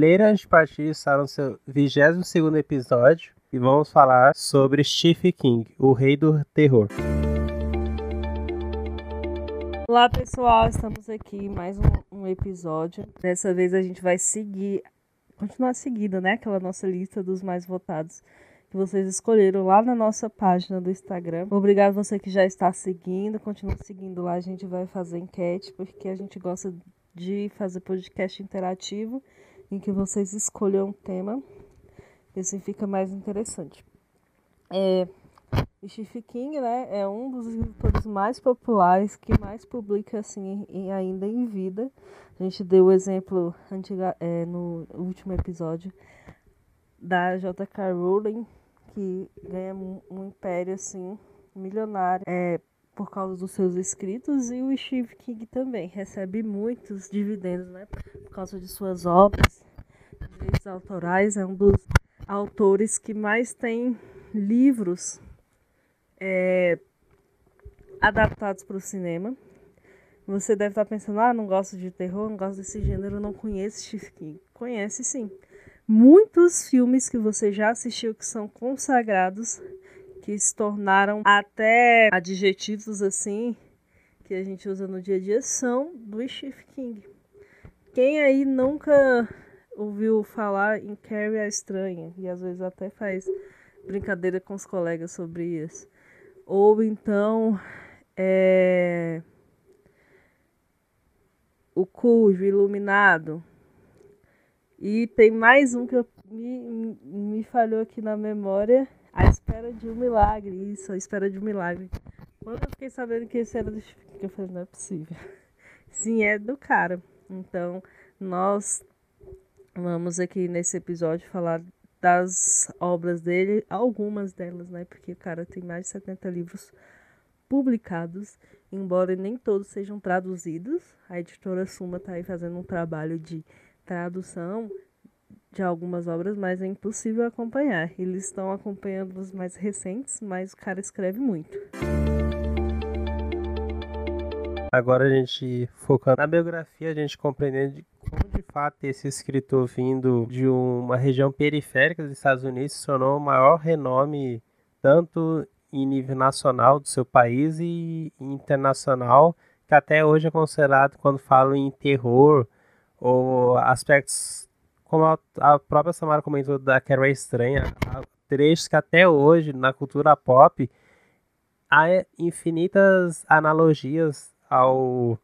Leira Antipartir está no seu 22 episódio e vamos falar sobre Stephen King, o rei do terror. Olá pessoal, estamos aqui em mais um, um, episódio. Dessa vez a gente vai seguir, continuar seguindo, né? Aquela nossa lista dos mais votados que vocês escolheram lá na nossa página do Instagram. Obrigado você que já está seguindo, continue seguindo lá. A gente vai fazer enquete porque a gente gosta de fazer podcast interativo em que vocês escolham um tema. Assim fica mais interessante. É, King, né, é um dos escritores mais populares que mais publica assim em, ainda em vida. A gente deu o exemplo antiga, é, no último episódio da J.K. Rowling, que ganha um, um império assim milionário é, por causa dos seus escritos e o Steve King também recebe muitos dividendos, né, por causa de suas obras, direitos autorais, é um dos autores que mais tem livros é, adaptados para o cinema. Você deve estar pensando, ah, não gosto de terror, não gosto desse gênero, não conheço Steve King. Conhece sim muitos filmes que você já assistiu que são consagrados, que se tornaram até adjetivos assim que a gente usa no dia a dia são do Stephen King. Quem aí nunca ouviu falar em Carrie a Estranha e às vezes até faz brincadeira com os colegas sobre isso. Ou então é... o Cujo Iluminado, e tem mais um que eu, me, me falhou aqui na memória. A Espera de um Milagre. Isso, A Espera de um Milagre. Quando eu fiquei sabendo que esse era do eu falei, não é possível. Sim, é do cara. Então, nós vamos aqui nesse episódio falar das obras dele, algumas delas, né? Porque o cara tem mais de 70 livros publicados, embora nem todos sejam traduzidos. A editora Suma tá aí fazendo um trabalho de tradução de algumas obras, mas é impossível acompanhar. Eles estão acompanhando os mais recentes, mas o cara escreve muito. Agora a gente focando na biografia, a gente compreendendo de como de fato esse escritor vindo de uma região periférica dos Estados Unidos se tornou o maior renome tanto em nível nacional do seu país e internacional, que até hoje é considerado quando falo em terror, ou aspectos, como a, própria Samara comentou da Carrie Estranha, trechos que até hoje na cultura pop há infinitas analogias ao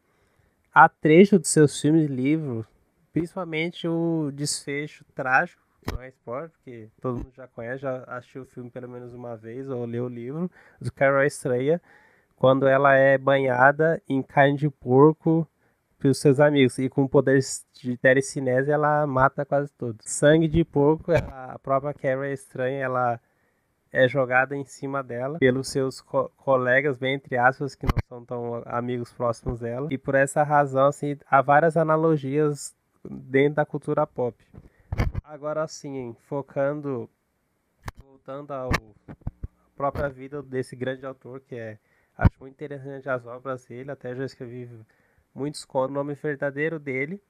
a trecho dos seus filmes e livros, principalmente o desfecho trágico, não é spoiler, porque todo mundo já conhece, já assistiu o filme pelo menos uma vez, ou leu o livro, do Carrie Estranha, quando ela é banhada em carne de porco para os seus amigos. E com poderes de telecinese, ela mata quase todos. Sangue de porco, ela, a própria Carrie é estranha, ela é jogada em cima dela pelos seus co colegas, bem entre aspas, que não são tão amigos próximos dela. E por essa razão, assim, há várias analogias dentro da cultura pop. Agora, assim, focando, voltando à própria vida desse grande autor, que é, acho muito interessante as obras dele, até já escrevi muitos contam. O nome verdadeiro dele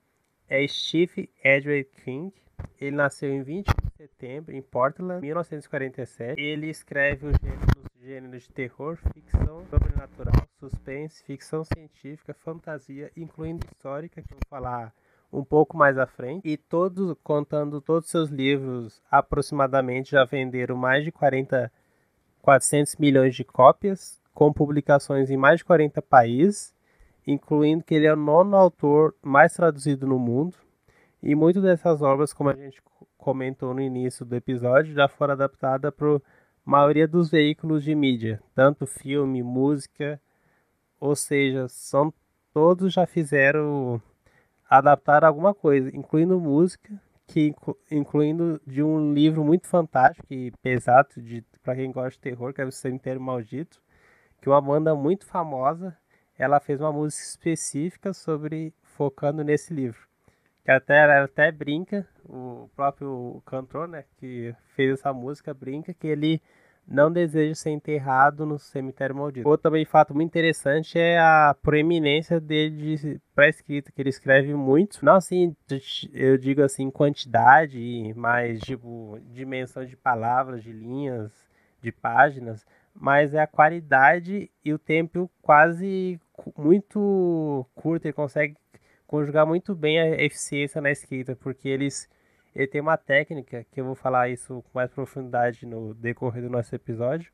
é Steve Edward King. Ele nasceu em 20 de setembro em Portland, 1947. Ele escreve os gêneros, gêneros de terror, ficção sobrenatural, suspense, ficção científica, fantasia, incluindo histórica, que eu vou falar um pouco mais à frente. E todos, contando todos os seus livros, aproximadamente já venderam mais de 40, 400 milhões de cópias, com publicações em mais de 40 países incluindo que ele é o nono autor mais traduzido no mundo, e muitas dessas obras, como a gente comentou no início do episódio, já foram adaptadas para a maioria dos veículos de mídia, tanto filme, música, ou seja, são todos já fizeram adaptar alguma coisa, incluindo música, que incluindo de um livro muito fantástico e pesado de para quem gosta de terror, que é o Cemitério Maldito, que é uma banda muito famosa ela fez uma música específica sobre focando nesse livro. Que até ela até brinca, o próprio cantor, né, que fez essa música brinca que ele não deseja ser enterrado no cemitério maldito. Outro também fato muito interessante é a proeminência dele para escrita, que ele escreve muito. Não assim, eu digo assim, quantidade, mas tipo, dimensão de palavras, de linhas, de páginas, mas é a qualidade e o tempo quase muito curto. Ele consegue conjugar muito bem a eficiência na escrita, porque eles ele tem uma técnica que eu vou falar isso com mais profundidade no decorrer do nosso episódio.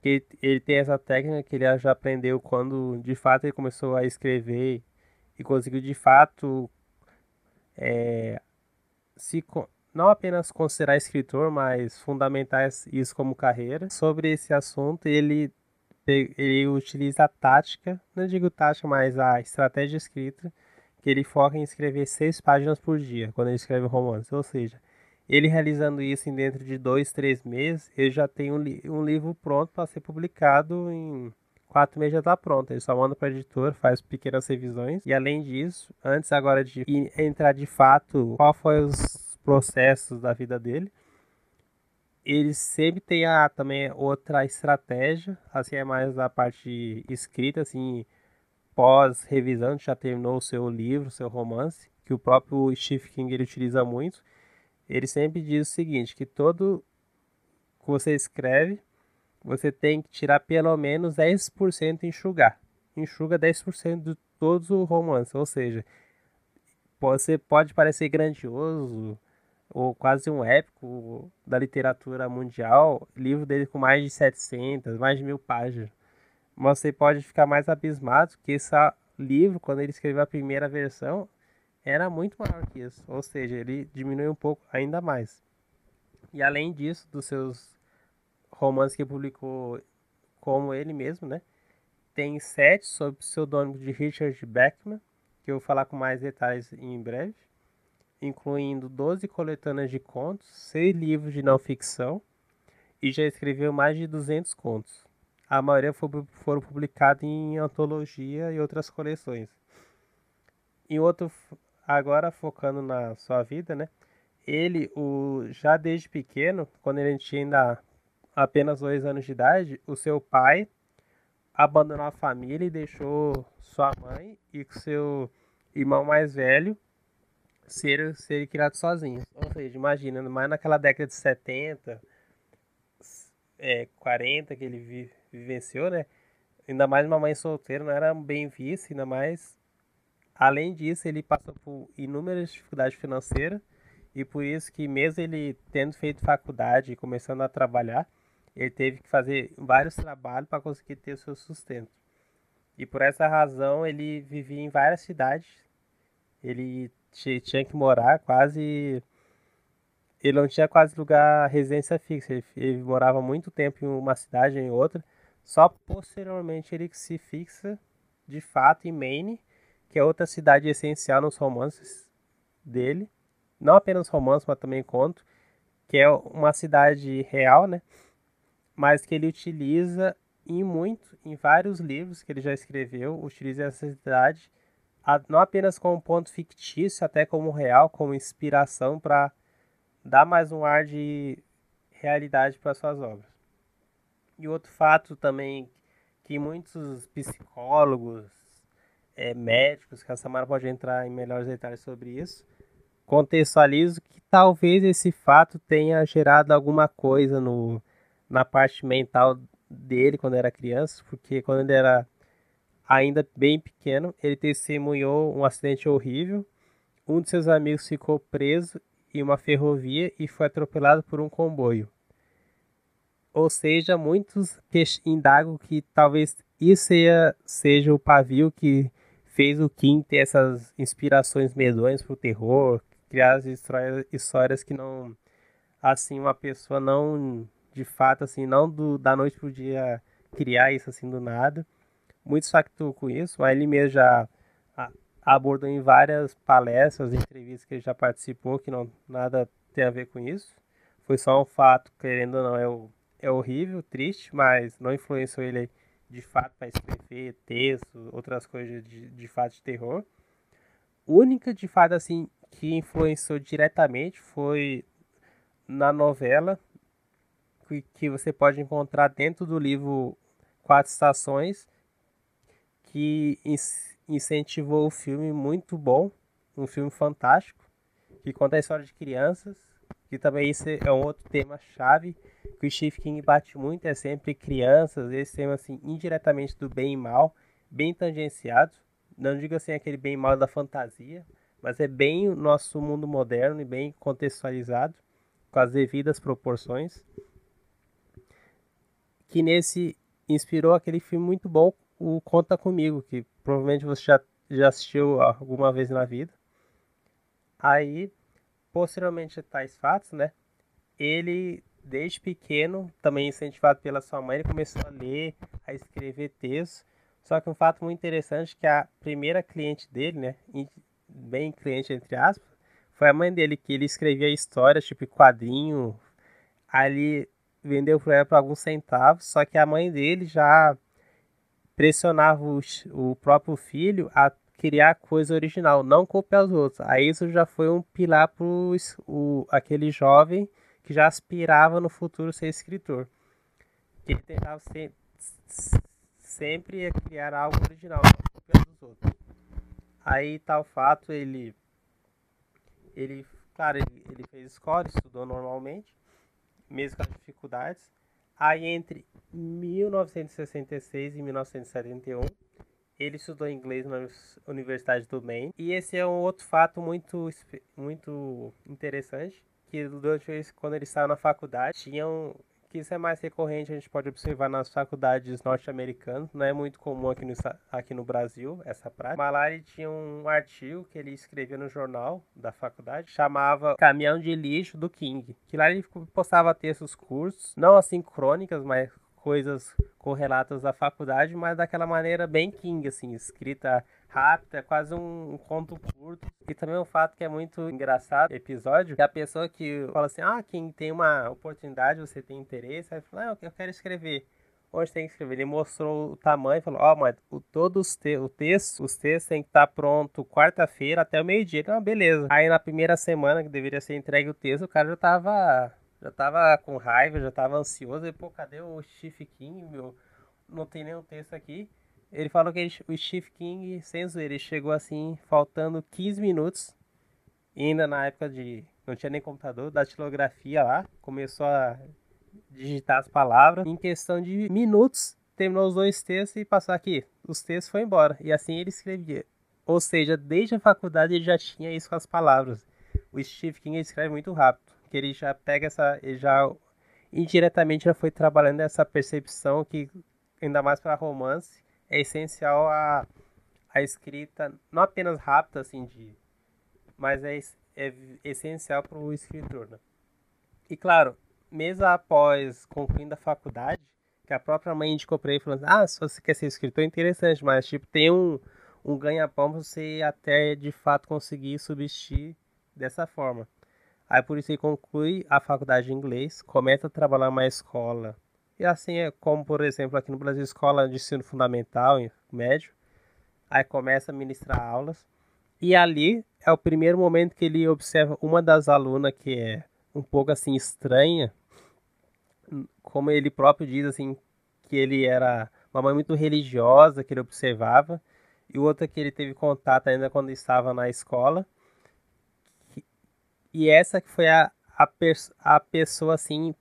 Que ele tem essa técnica que ele já aprendeu quando de fato ele começou a escrever e conseguiu de fato é, se não apenas considerar escritor, mas fundamentar isso como carreira. Sobre esse assunto, ele ele utiliza a tática, não digo tática, mas a estratégia escrita que ele foca em escrever seis páginas por dia quando ele escreve um romance. Ou seja, ele realizando isso em dentro de dois, três meses, ele já tem um, li um livro pronto para ser publicado em quatro meses já está pronto. Ele só manda para editor, faz pequenas revisões. E além disso, antes agora de entrar de fato qual foi os processos da vida dele, ele sempre tem a, também outra estratégia, assim é mais a parte escrita, assim, pós-revisão, já terminou o seu livro, seu romance, que o próprio Stephen King ele utiliza muito, ele sempre diz o seguinte, que todo que você escreve, você tem que tirar pelo menos 10% e enxugar. Enxuga 10% de todos os romances, ou seja, você pode parecer grandioso ou quase um épico da literatura mundial, livro dele com mais de 700, mais de mil páginas você pode ficar mais abismado que esse livro, quando ele escreveu a primeira versão, era muito maior que isso. Ou seja, ele diminui um pouco ainda mais. E além disso, dos seus romances que publicou como ele mesmo, né? Tem sete sob o pseudônimo de Richard Beckman, que eu vou falar com mais detalhes em breve, incluindo 12 coletâneas de contos, seis livros de não ficção e já escreveu mais de 200 contos a maioria foram publicados em antologia e outras coleções. E outro, agora focando na sua vida, né? Ele, o, já desde pequeno, quando ele tinha ainda apenas dois anos de idade, o seu pai abandonou a família e deixou sua mãe e seu irmão mais velho ser, ser criados sozinhos. Ou seja, imagina, mais naquela década de 70, é, 40 que ele vive vivenciou, né? Ainda mais uma mãe solteira, não era bem vista, ainda mais. Além disso, ele passou por inúmeras dificuldades financeiras e por isso que mesmo ele tendo feito faculdade e começando a trabalhar, ele teve que fazer vários trabalhos para conseguir ter o seu sustento. E por essa razão ele vivia em várias cidades. Ele tinha que morar quase ele não tinha quase lugar residência fixa. Ele, ele morava muito tempo em uma cidade em outra só posteriormente ele se fixa de fato em Maine, que é outra cidade essencial nos romances dele. Não apenas romances, mas também conto, que é uma cidade real, né? Mas que ele utiliza em muito, em vários livros que ele já escreveu, utiliza essa cidade não apenas como ponto fictício, até como real, como inspiração para dar mais um ar de realidade para suas obras. E outro fato também que muitos psicólogos, é, médicos, que a Samara pode entrar em melhores detalhes sobre isso, contextualizo que talvez esse fato tenha gerado alguma coisa no, na parte mental dele quando era criança, porque quando ele era ainda bem pequeno, ele testemunhou um acidente horrível. Um de seus amigos ficou preso em uma ferrovia e foi atropelado por um comboio. Ou seja, muitos indagam que talvez isso seja o pavio que fez o Kim ter essas inspirações medonhas para o terror, criar as histórias, que não, assim, uma pessoa não, de fato, assim, não do, da noite para o dia criar isso assim do nada. Muitos factuam com isso, ele mesmo já abordou em várias palestras, entrevistas que ele já participou, que não nada tem a ver com isso. Foi só um fato, querendo ou não, é é horrível, triste, mas não influenciou ele de fato para escrever texto, outras coisas de, de fato de terror. Única de fato assim que influenciou diretamente foi na novela que, que você pode encontrar dentro do livro Quatro Estações, que incentivou o filme muito bom, um filme fantástico, que conta a história de crianças, que também esse é um outro tema chave que o Stephen King bate muito, é sempre crianças, esse tema assim, indiretamente do bem e mal, bem tangenciado, não digo assim aquele bem e mal da fantasia, mas é bem o nosso mundo moderno e bem contextualizado, com as devidas proporções, que nesse inspirou aquele filme muito bom, o Conta Comigo, que provavelmente você já, já assistiu alguma vez na vida. Aí, posteriormente tais fatos, né, ele desde pequeno, também incentivado pela sua mãe, ele começou a ler, a escrever textos. Só que um fato muito interessante é que a primeira cliente dele, né, bem cliente entre aspas, foi a mãe dele que ele escrevia histórias, tipo quadrinho, ali vendeu para ela por alguns centavos, só que a mãe dele já pressionava o, o próprio filho a criar coisa original, não copiar os outros. Aí isso já foi um pilar para o aquele jovem que já aspirava no futuro ser escritor. Ele tentava sempre criar algo original, não copiar dos outros. Aí tal fato ele ele, claro, ele, ele fez escola, estudou normalmente, mesmo com as dificuldades. Aí entre 1966 e 1971 ele estudou inglês na Universidade do Maine. E esse é um outro fato muito, muito interessante, que durante quando ele saiu na faculdade, tinham que isso é mais recorrente, a gente pode observar nas faculdades norte-americanas, não é muito comum aqui no, aqui no Brasil essa prática. Ele tinha um artigo que ele escrevia no jornal da faculdade, chamava Caminhão de Lixo do King, que lá ele postava textos curtos, não assim crônicas, mas coisas correlatas da faculdade, mas daquela maneira bem King, assim, escrita rápida, quase um, conto curto. E também um fato que é muito engraçado, episódio, que a pessoa que fala assim, ah, quem tem uma oportunidade, você tem interesse, aí fala, ah, eu quero escrever. Onde tem que escrever? Ele mostrou o tamanho e falou, ó, oh, mas o, todos te o texto, os textos tem que estar tá pronto quarta-feira até o meio-dia. Não, beleza. Aí na primeira semana que deveria ser entregue o texto, o cara já tava já tava com raiva, já tava ansioso. E, pô, cadê o Steve King, meu? Não tem nenhum texto aqui. Ele falou que ele, o Steve King, sem zoeira, ele chegou assim, faltando 15 minutos. Ainda na época de. Não tinha nem computador, da tilografia lá. Começou a digitar as palavras. Em questão de minutos, terminou os dois textos e passou aqui. Os textos foi embora. E assim ele escrevia. Ou seja, desde a faculdade ele já tinha isso com as palavras. O Steve King escreve muito rápido que ele já pega essa, ele já indiretamente já foi trabalhando essa percepção que ainda mais para romance é essencial a, a escrita não apenas rápida assim de mas é, é essencial para o escritor né? e claro mesmo após concluindo a faculdade que a própria mãe indicou para ele falando ah se você quer ser escritor é interessante mas tipo tem um um ganha-pão você até de fato conseguir subsistir dessa forma Aí por isso ele conclui a faculdade de inglês, começa a trabalhar numa escola. E assim é como, por exemplo, aqui no Brasil, escola de ensino fundamental, médio. Aí começa a ministrar aulas. E ali é o primeiro momento que ele observa uma das alunas que é um pouco assim estranha. Como ele próprio diz assim, que ele era uma mãe muito religiosa, que ele observava. E outra que ele teve contato ainda quando estava na escola e essa que foi a, a, a pessoa assim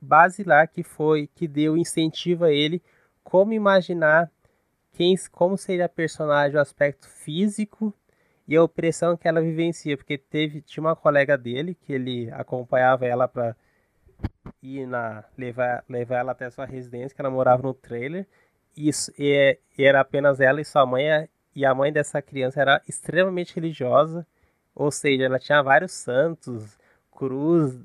basilar que foi que deu incentivo a ele como imaginar quem como seria a personagem o aspecto físico e a opressão que ela vivencia porque teve tinha uma colega dele que ele acompanhava ela para ir na levar levar ela até sua residência que ela morava no trailer. Isso e, e era apenas ela e sua mãe e a mãe dessa criança era extremamente religiosa ou seja, ela tinha vários santos, cruz.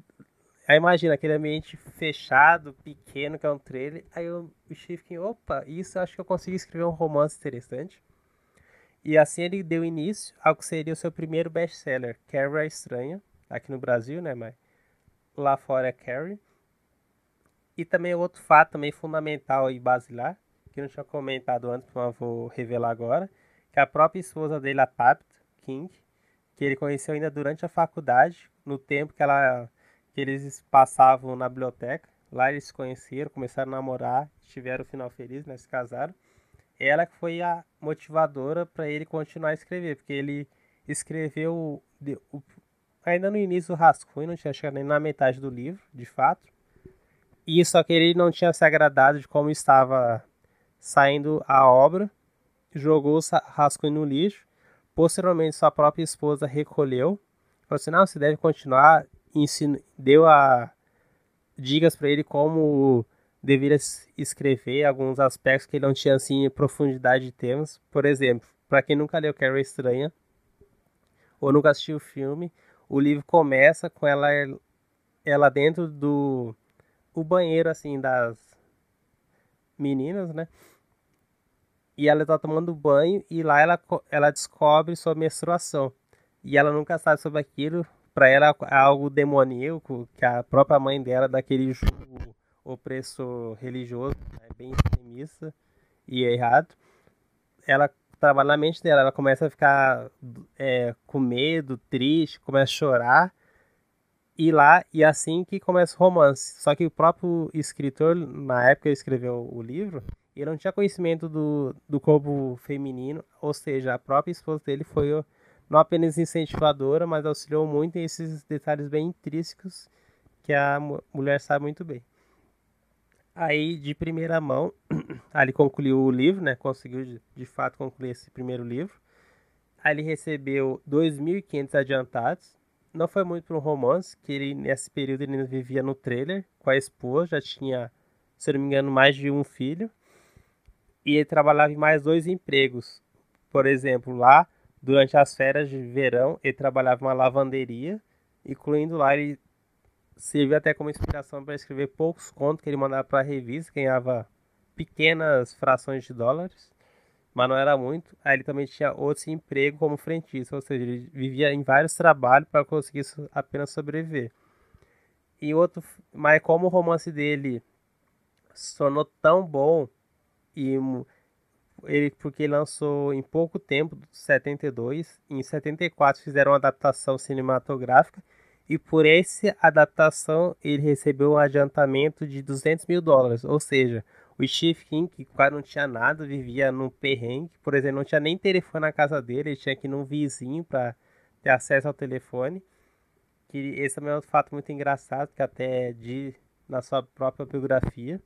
Aí imagina aquele ambiente fechado, pequeno, que é um trailer. Aí eu, Shifkin, opa, isso eu acho que eu consegui escrever um romance interessante. E assim ele deu início ao que seria o seu primeiro best-seller, Carrie a Estranha, aqui no Brasil, né, mas lá fora é Carrie. E também outro fato também fundamental e basilar, que eu não tinha comentado antes, mas vou revelar agora, que a própria esposa dele, a Tabitha King, que ele conheceu ainda durante a faculdade, no tempo que, ela, que eles passavam na biblioteca, Lá eles se conheceram, começaram a namorar, tiveram o final feliz, né? Se casaram. Ela que foi a motivadora para ele continuar a escrever, porque ele escreveu o, ainda no início do rascunho, não tinha chegado nem na metade do livro, de fato. E só que ele não tinha se agradado de como estava saindo a obra, jogou o rascunho no lixo. Posteriormente, sua própria esposa recolheu, falou assim: não, você deve continuar. Ensino, deu a dicas para ele como deveria escrever alguns aspectos que ele não tinha assim profundidade de temas. Por exemplo, para quem nunca leu Carrie Estranha ou nunca assistiu o filme, o livro começa com ela ela dentro do o banheiro assim das meninas, né? E ela está tomando banho e lá ela, ela descobre sua menstruação. E ela nunca sabe sobre aquilo, para ela é algo demoníaco, que a própria mãe dela daquele julgo opressor religioso, é bem extremista e errado. Ela trabalha na mente dela, ela começa a ficar é, com medo, triste, começa a chorar. E lá, e assim que começa o romance. Só que o próprio escritor, na época que escreveu o livro, ele não tinha conhecimento do, do corpo feminino, ou seja, a própria esposa dele foi não apenas incentivadora, mas auxiliou muito em esses detalhes bem intrínsecos que a mulher sabe muito bem. Aí, de primeira mão, ali concluiu o livro, né? Conseguiu de, de fato concluir esse primeiro livro. Aí ele recebeu 2.500 adiantados. Não foi muito para um romance, que ele nesse período ele vivia no trailer com a esposa, já tinha, se não me engano, mais de um filho. E ele trabalhava em mais dois empregos. Por exemplo, lá Durante as férias de verão, ele trabalhava em uma lavanderia, incluindo lá ele serviu até como inspiração para escrever poucos contos que ele mandava para a revista, ganhava pequenas frações de dólares, mas não era muito. Aí ele também tinha outro emprego como frentista, ou seja, ele vivia em vários trabalhos para conseguir apenas sobreviver. E outro, mas como o romance dele sonou tão bom e ele porque lançou em pouco tempo, 72, em 74 fizeram uma adaptação cinematográfica e por essa adaptação ele recebeu um adiantamento de 200 mil dólares, ou seja, o Steve King, que quase não tinha nada, vivia num perrengue, por exemplo, não tinha nem telefone na casa dele, ele tinha que ir num vizinho para ter acesso ao telefone. Que esse é um fato muito engraçado, que até de na sua própria biografia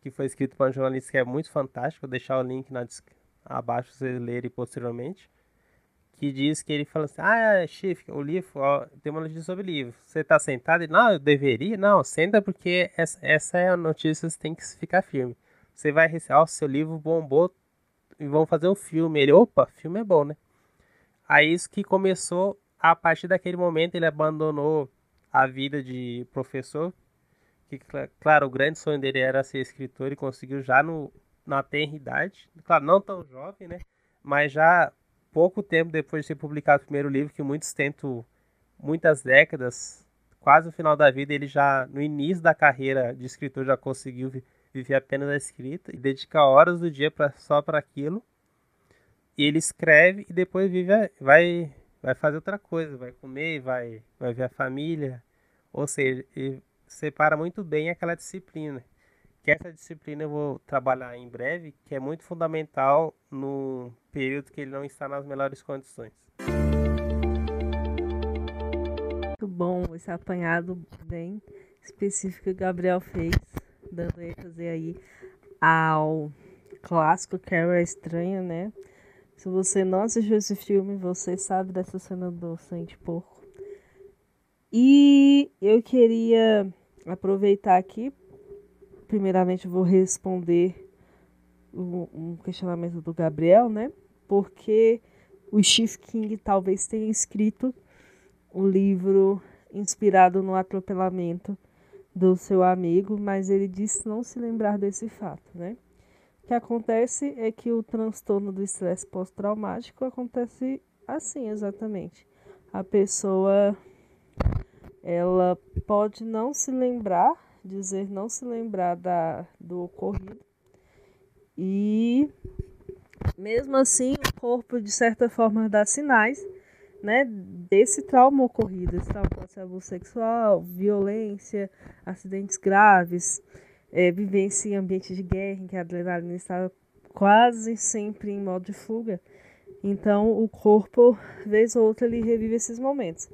que foi escrito por um jornalista que é muito fantástico, vou deixar o link na, abaixo para vocês lerem posteriormente, que diz que ele fala assim, ah, chefe, o livro, ó, tem uma notícia sobre o livro, você está sentado? E, não, eu deveria? Não, senta porque essa, essa é a notícia, você tem que ficar firme. Você vai receber, ó, seu livro bombou e vão fazer um filme. Ele, opa, filme é bom, né? Aí isso que começou, a partir daquele momento ele abandonou a vida de professor, que, claro, o grande sonho dele era ser escritor e conseguiu já no, na tenra idade. Claro, não tão jovem, né? Mas já pouco tempo depois de ter publicado o primeiro livro, que muitos tentam, muitas décadas, quase no final da vida, ele já, no início da carreira de escritor, já conseguiu viver apenas da escrita e dedica horas do dia pra, só para aquilo. E ele escreve e depois vive, vai, vai fazer outra coisa, vai comer, vai, vai ver a família. Ou seja, ele separa muito bem aquela disciplina. Que essa disciplina eu vou trabalhar em breve, que é muito fundamental no período que ele não está nas melhores condições. Muito bom esse apanhado bem específico que o Gabriel fez, dando ênfase aí ao clássico Carrie Estranha, né? Se você não assistiu esse filme, você sabe dessa cena do Sangue Porco. E eu queria aproveitar aqui. Primeiramente, vou responder um questionamento do Gabriel, né? Porque o Steve King talvez tenha escrito o um livro inspirado no atropelamento do seu amigo, mas ele disse não se lembrar desse fato, né? O que acontece é que o transtorno do estresse pós-traumático acontece assim exatamente. A pessoa ela pode não se lembrar, dizer não se lembrar da, do ocorrido. E mesmo assim o corpo de certa forma dá sinais né, desse trauma ocorrido. Esse trauma pode ser abuso sexual, violência, acidentes graves, é, vivência em ambiente de guerra, em que a adrenalina está quase sempre em modo de fuga. Então, o corpo, vez ou outra, ele revive esses momentos.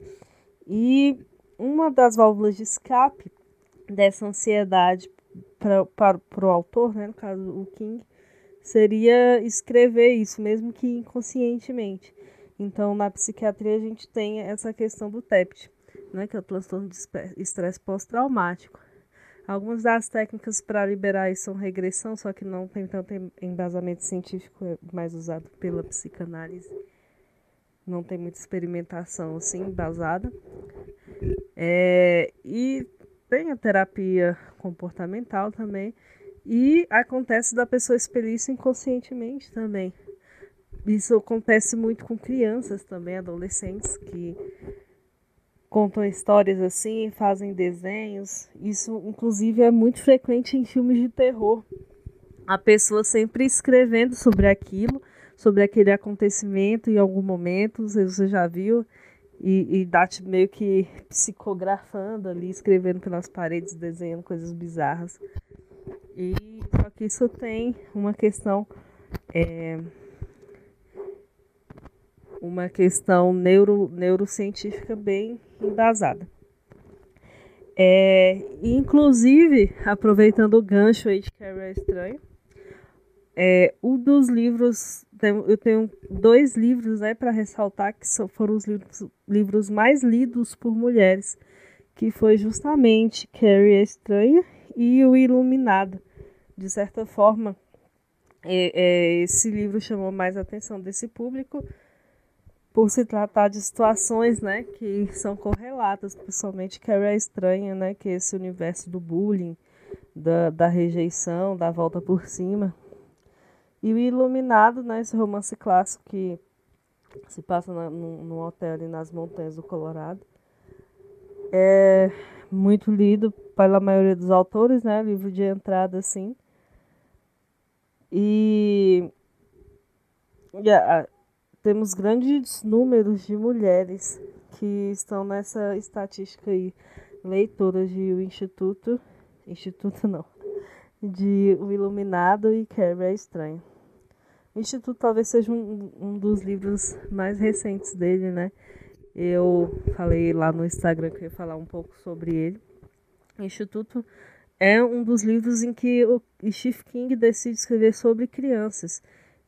E uma das válvulas de escape dessa ansiedade para o autor, né, no caso o King, seria escrever isso, mesmo que inconscientemente. Então, na psiquiatria, a gente tem essa questão do TEPT, né, que é o transtorno de estresse pós-traumático. Algumas das técnicas para liberar isso são regressão, só que não tem tanto embasamento científico, é mais usado pela psicanálise. Não tem muita experimentação assim embasada. É, e tem a terapia comportamental também. E acontece da pessoa expelir isso inconscientemente também. Isso acontece muito com crianças também, adolescentes, que contam histórias assim, fazem desenhos. Isso, inclusive, é muito frequente em filmes de terror. A pessoa sempre escrevendo sobre aquilo, sobre aquele acontecimento em algum momento, você já viu, e, e dá meio que psicografando ali, escrevendo pelas paredes, desenhando coisas bizarras. E só que isso tem uma questão. É, uma questão neuro, neurocientífica bem embasada. É, inclusive, aproveitando o gancho aí de Carrie é Estranho, é, um dos livros, eu tenho dois livros né, para ressaltar que foram os livros, livros mais lidos por mulheres, que foi justamente Carrie é Estranha e O Iluminado. De certa forma, é, é, esse livro chamou mais a atenção desse público, por se tratar de situações, né, que são correlatas, principalmente Carrie é estranha, né, que é esse universo do bullying, da, da rejeição, da volta por cima. E o Iluminado, né, esse romance clássico que se passa na, num, num hotel ali nas montanhas do Colorado. É muito lido pela maioria dos autores, né, livro de entrada, assim. E, e a, temos grandes números de mulheres que estão nessa estatística aí, leitoras de o Instituto, Instituto não, de O Iluminado e Carrie é Estranho. Instituto talvez seja um, um dos livros mais recentes dele, né? Eu falei lá no Instagram que eu ia falar um pouco sobre ele. O Instituto é um dos livros em que o Stephen King decide escrever sobre crianças.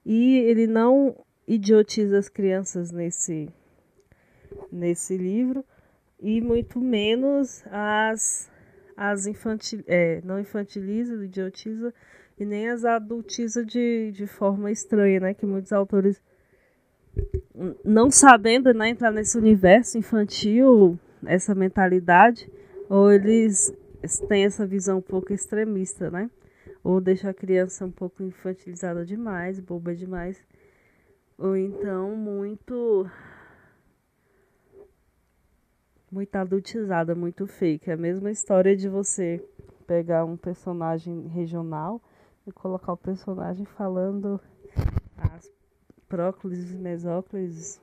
E ele não idiotiza as crianças nesse, nesse livro e muito menos as, as infantil, é, não infantiliza, idiotiza e nem as adultiza de, de forma estranha, né? Que muitos autores, não sabendo né, entrar nesse universo infantil, essa mentalidade, ou eles têm essa visão um pouco extremista, né? Ou deixa a criança um pouco infantilizada demais, boba demais ou então muito muito adultizada, muito fake. É a mesma história de você pegar um personagem regional e colocar o personagem falando as próclises e mesóclises,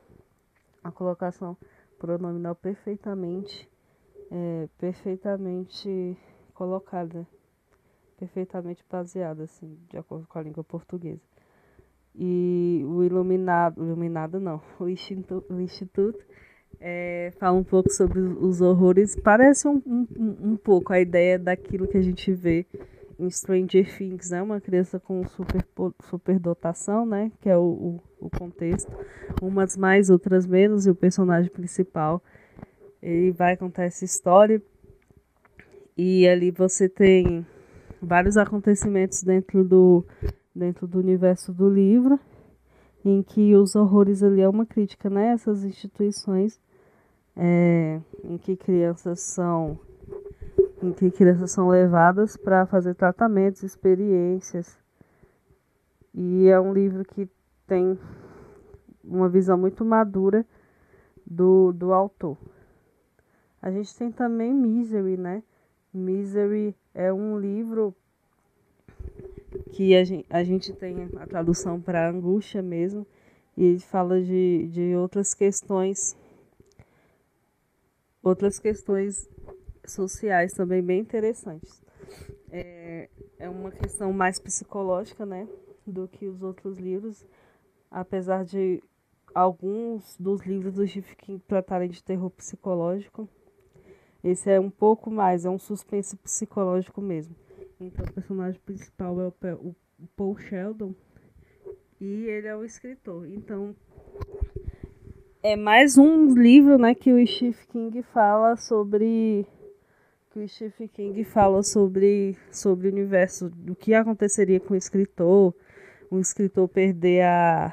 a colocação pronominal perfeitamente é, perfeitamente colocada, perfeitamente baseada assim, de acordo com a língua portuguesa. E o Iluminado, Iluminado não, o Instituto, o instituto é, fala um pouco sobre os horrores. Parece um, um, um pouco a ideia daquilo que a gente vê em Stranger Things, né? Uma criança com super, superdotação, né? Que é o, o, o, contexto. Umas mais, outras menos. E o personagem principal, ele vai contar essa história. E ali você tem vários acontecimentos dentro do dentro do universo do livro, em que os horrores ali é uma crítica né, instituições é, em que crianças são em que crianças são levadas para fazer tratamentos, experiências. E é um livro que tem uma visão muito madura do, do autor. A gente tem também Misery, né? Misery é um livro que a gente, a gente tem a tradução para angústia mesmo, e ele fala de, de outras questões outras questões sociais também bem interessantes. É, é uma questão mais psicológica, né, do que os outros livros, apesar de alguns dos livros do King tratarem de terror psicológico. Esse é um pouco mais, é um suspense psicológico mesmo. Então, o personagem principal é o Paul Sheldon e ele é o escritor. Então, é mais um livro, né, que o Stephen King fala sobre que o Stephen King fala sobre sobre o universo, do que aconteceria com o escritor, o escritor perder a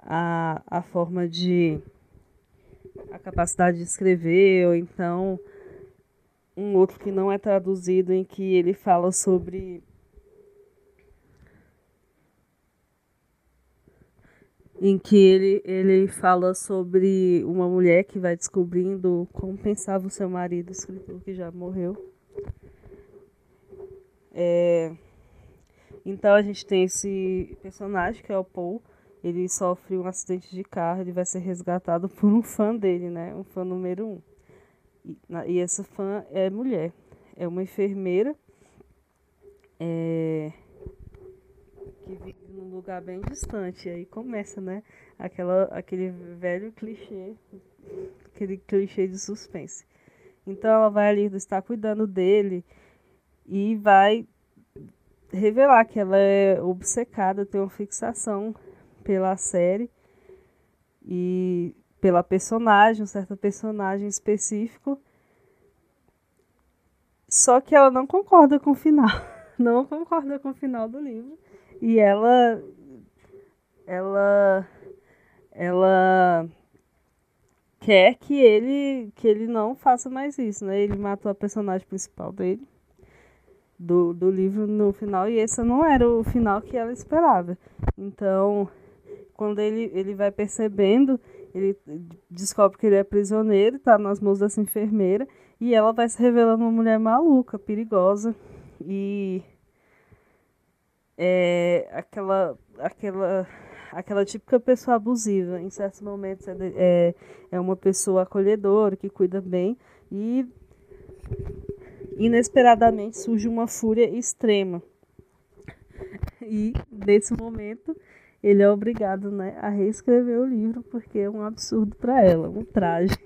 a, a forma de a capacidade de escrever ou então um outro que não é traduzido em que ele fala sobre em que ele, ele fala sobre uma mulher que vai descobrindo como pensava o seu marido, escritor que já morreu. É, então a gente tem esse personagem que é o Paul. Ele sofre um acidente de carro, ele vai ser resgatado por um fã dele, né? Um fã número um. E, e essa fã é mulher. É uma enfermeira. É, que vive num lugar bem distante. E aí começa, né? Aquela, aquele velho clichê, aquele clichê de suspense. Então ela vai ali estar cuidando dele e vai revelar que ela é obcecada, tem uma fixação pela série e pela personagem, um certo personagem específico. Só que ela não concorda com o final. Não concorda com o final do livro. E ela ela ela quer que ele que ele não faça mais isso, né? Ele matou a personagem principal dele do, do livro no final e esse não era o final que ela esperava. Então, quando ele, ele vai percebendo, ele descobre que ele é prisioneiro, está nas mãos dessa enfermeira e ela vai se revelando uma mulher maluca, perigosa e é aquela, aquela, aquela típica pessoa abusiva. Em certos momentos é, é, é uma pessoa acolhedora, que cuida bem, e inesperadamente surge uma fúria extrema. E nesse momento ele é obrigado né, a reescrever o livro porque é um absurdo para ela, um traje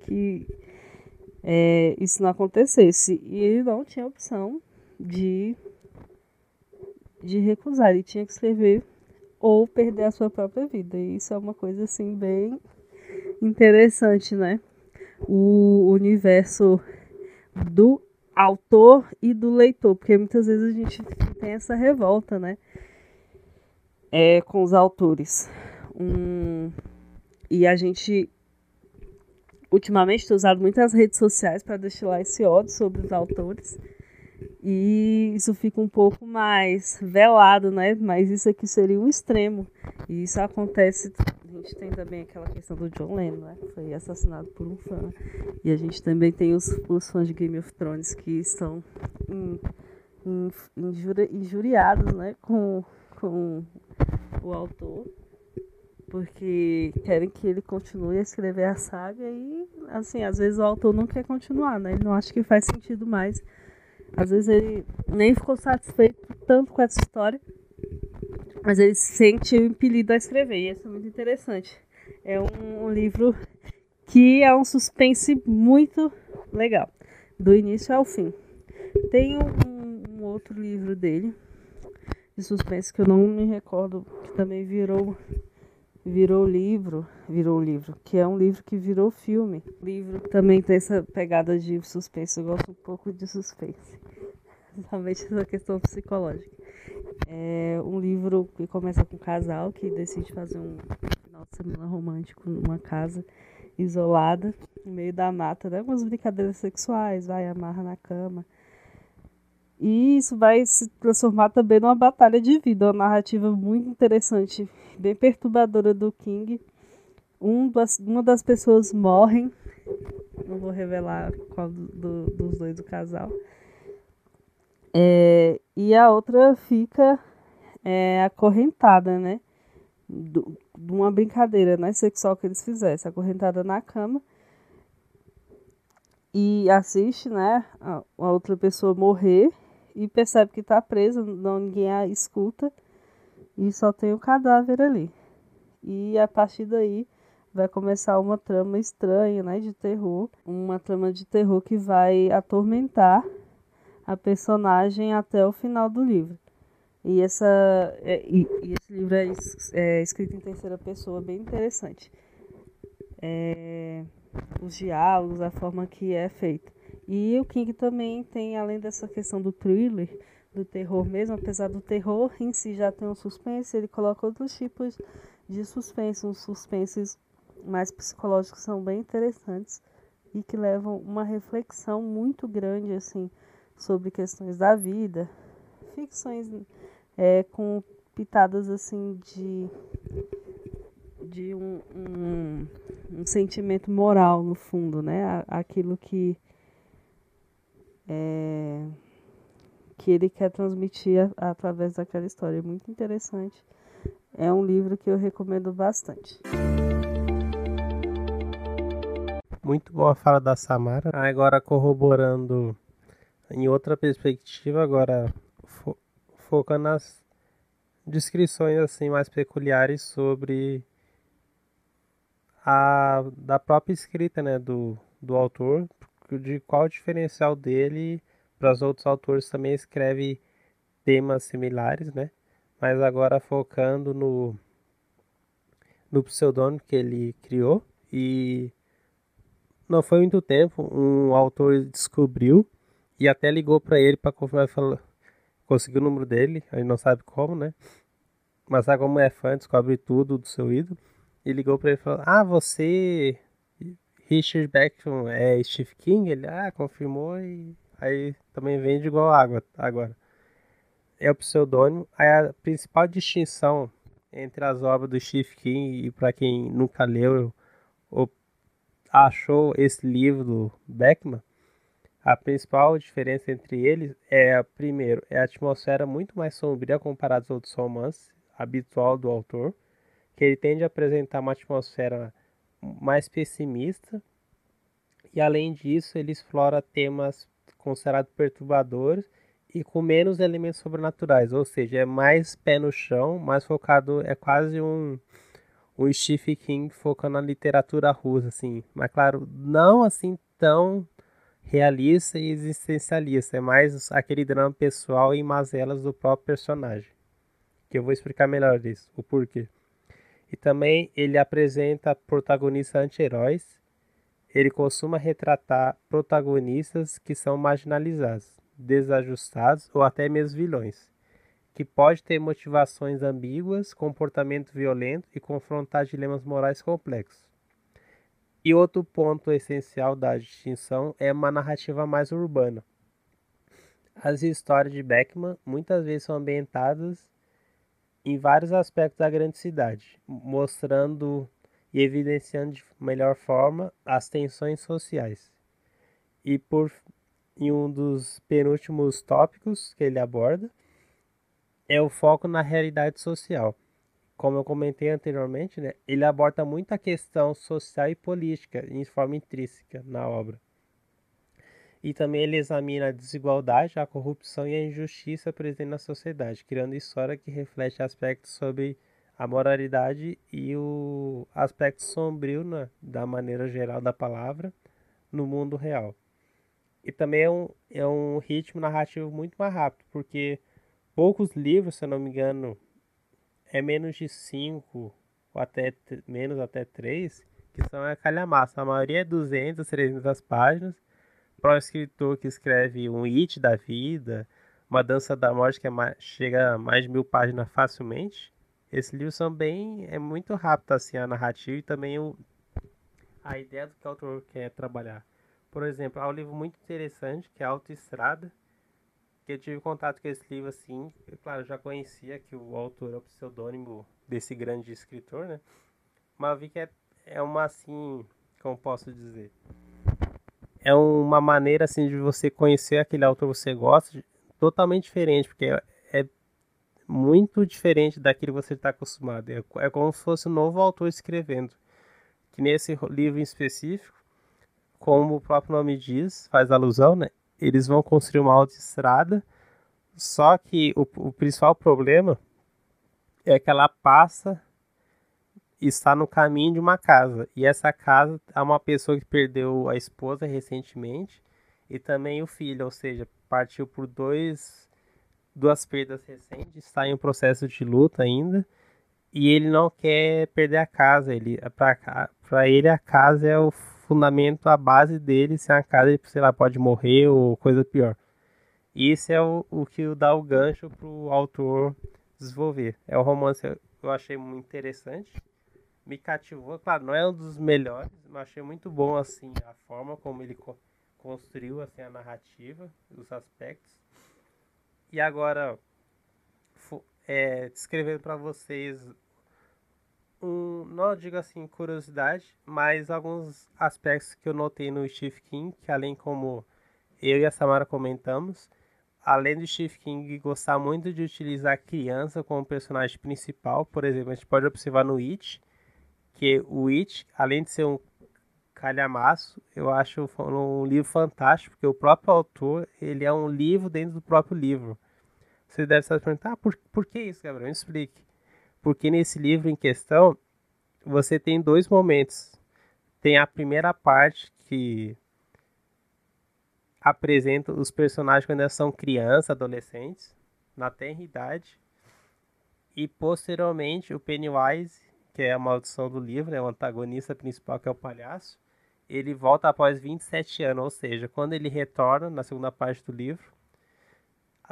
que é, isso não acontecesse. E ele não tinha opção de de recusar, ele tinha que escrever ou perder a sua própria vida. E isso é uma coisa assim bem interessante, né? O universo do autor e do leitor, porque muitas vezes a gente tem essa revolta, né? É, com os autores. Um, e a gente ultimamente tem usado muitas redes sociais para destilar esse ódio sobre os autores. E isso fica um pouco mais velado, né? Mas isso aqui seria um extremo. E isso acontece. A gente tem também aquela questão do John Lennon, né? Foi assassinado por um fã. E a gente também tem os, os fãs de Game of Thrones que estão in, in, injuri, injuriados, né? Com, com o autor. Porque querem que ele continue a escrever a saga e, assim, às vezes o autor não quer continuar, né? Ele não acha que faz sentido mais às vezes ele nem ficou satisfeito tanto com essa história, mas ele se sente impelido a escrever. E isso é muito interessante. É um, um livro que é um suspense muito legal, do início ao fim. Tem um, um outro livro dele, de suspense, que eu não me recordo, que também virou virou livro, virou livro, que é um livro que virou filme. O livro também tem essa pegada de suspense, eu gosto um pouco de suspense. Realmente essa questão psicológica. É um livro que começa com um casal que decide fazer um final de semana romântico numa casa isolada, no meio da mata, né? Umas brincadeiras sexuais, vai, amarra na cama. E isso vai se transformar também numa batalha de vida, uma narrativa muito interessante, bem perturbadora do King. Um das, uma das pessoas morrem, não vou revelar qual do, dos dois do casal. É, e a outra fica é, acorrentada, né? de uma brincadeira né, sexual que eles fizessem, acorrentada na cama. e assiste, né, a outra pessoa morrer e percebe que está presa, não ninguém a escuta e só tem o cadáver ali. E a partir daí vai começar uma trama estranha, né, de terror, uma trama de terror que vai atormentar a personagem até o final do livro. E, essa, é, e, e esse livro é, é, escrito em terceira pessoa, bem interessante. É, os diálogos, a forma que é feito. E o King também tem, além dessa questão do thriller, do terror mesmo, apesar do terror em si já ter um suspense, ele coloca outros tipos de suspense, uns suspenses mais psicológicos são bem interessantes e que levam uma reflexão muito grande assim sobre questões da vida, ficções é, com pitadas assim de de um, um, um, sentimento moral no fundo, né? Aquilo que é, que ele quer transmitir através daquela história. É muito interessante. É um livro que eu recomendo bastante. Muito boa a fala da Samara. Agora corroborando em outra perspectiva, agora fo focando nas descrições assim mais peculiares sobre a da própria escrita, né, do, do autor, de qual o diferencial dele para os outros autores também escreve temas similares, né? Mas agora focando no no pseudônimo que ele criou e não foi muito tempo um autor descobriu e até ligou para ele para confirmar falou conseguiu o número dele, a gente não sabe como, né? Mas sabe como é fã, descobre tudo do seu ídolo. E ligou para ele e falou: "Ah, você Richard Beckman é Steve King?" Ele: "Ah, confirmou e aí também vende igual água agora. É o pseudônimo. Aí a principal distinção entre as obras do Steve King e para quem nunca leu ou achou esse livro do Beckman, a principal diferença entre eles é, primeiro, é a atmosfera muito mais sombria comparada aos outros romances habitual do autor, que ele tende a apresentar uma atmosfera mais pessimista. E além disso ele explora temas considerados perturbadores e com menos elementos sobrenaturais, ou seja, é mais pé no chão, mais focado, é quase um um Stephen King focando na literatura russa, assim, mas claro, não assim tão realista e existencialista, é mais aquele drama pessoal e mazelas do próprio personagem, que eu vou explicar melhor isso, o porquê. E também ele apresenta protagonistas anti-heróis ele costuma retratar protagonistas que são marginalizados, desajustados ou até mesmo vilões, que pode ter motivações ambíguas, comportamento violento e confrontar dilemas morais complexos. E outro ponto essencial da distinção é uma narrativa mais urbana. As histórias de Beckman muitas vezes são ambientadas em vários aspectos da grande cidade, mostrando e evidenciando de melhor forma as tensões sociais. E por em um dos penúltimos tópicos que ele aborda é o foco na realidade social. Como eu comentei anteriormente, né, ele aborda muito a questão social e política em forma intrínseca na obra. E também ele examina a desigualdade, a corrupção e a injustiça presente na sociedade, criando história que reflete aspectos sobre a moralidade e o aspecto sombrio né, da maneira geral da palavra no mundo real. E também é um, é um ritmo narrativo muito mais rápido, porque poucos livros, se eu não me engano, é menos de cinco ou até menos até três que são a calhamaça. A maioria é 200, 300 páginas. Para o escritor que escreve um hit da vida, uma dança da morte que é mais, chega a mais de mil páginas facilmente. Esse livro bem. É muito rápido assim a narrativa e também o, a ideia do que o autor quer trabalhar. Por exemplo, há um livro muito interessante que é Autoestrada, que eu tive contato com esse livro assim. Eu, claro, já conhecia que o autor é o pseudônimo desse grande escritor, né? Mas vi que é, é uma assim. Como posso dizer? É uma maneira assim de você conhecer aquele autor que você gosta, totalmente diferente, porque é, é muito diferente daquilo que você está acostumado. É, é como se fosse um novo autor escrevendo. Que nesse livro em específico, como o próprio nome diz, faz alusão, né? Eles vão construir uma autoestrada, só que o, o principal problema é que ela passa está no caminho de uma casa. E essa casa é uma pessoa que perdeu a esposa recentemente e também o filho, ou seja, partiu por dois duas perdas recentes, está em um processo de luta ainda e ele não quer perder a casa. Ele para ele a casa é o fundamento, a base dele. Sem a casa ele sei lá pode morrer ou coisa pior. Isso é o, o que dá o gancho para o autor desenvolver. É um romance eu achei muito interessante, me cativou. Claro, não é um dos melhores, mas achei muito bom assim a forma como ele construiu assim a narrativa, os aspectos. E agora é, descrevendo para vocês um, não digo assim curiosidade, mas alguns aspectos que eu notei no Steve King, que além como eu e a Samara comentamos, além do Steve King gostar muito de utilizar a criança como personagem principal, por exemplo, a gente pode observar no It, que o It, além de ser um calhamaço, eu acho um livro fantástico, porque o próprio autor, ele é um livro dentro do próprio livro. Você deve estar perguntando, ah, por, por que isso, Gabriel? Me explique. Porque nesse livro em questão, você tem dois momentos. Tem a primeira parte que apresenta os personagens quando eles são crianças, adolescentes, na tenra idade. E posteriormente o Pennywise, que é a maldição do livro, é o antagonista principal que é o palhaço, ele volta após 27 anos, ou seja, quando ele retorna na segunda parte do livro,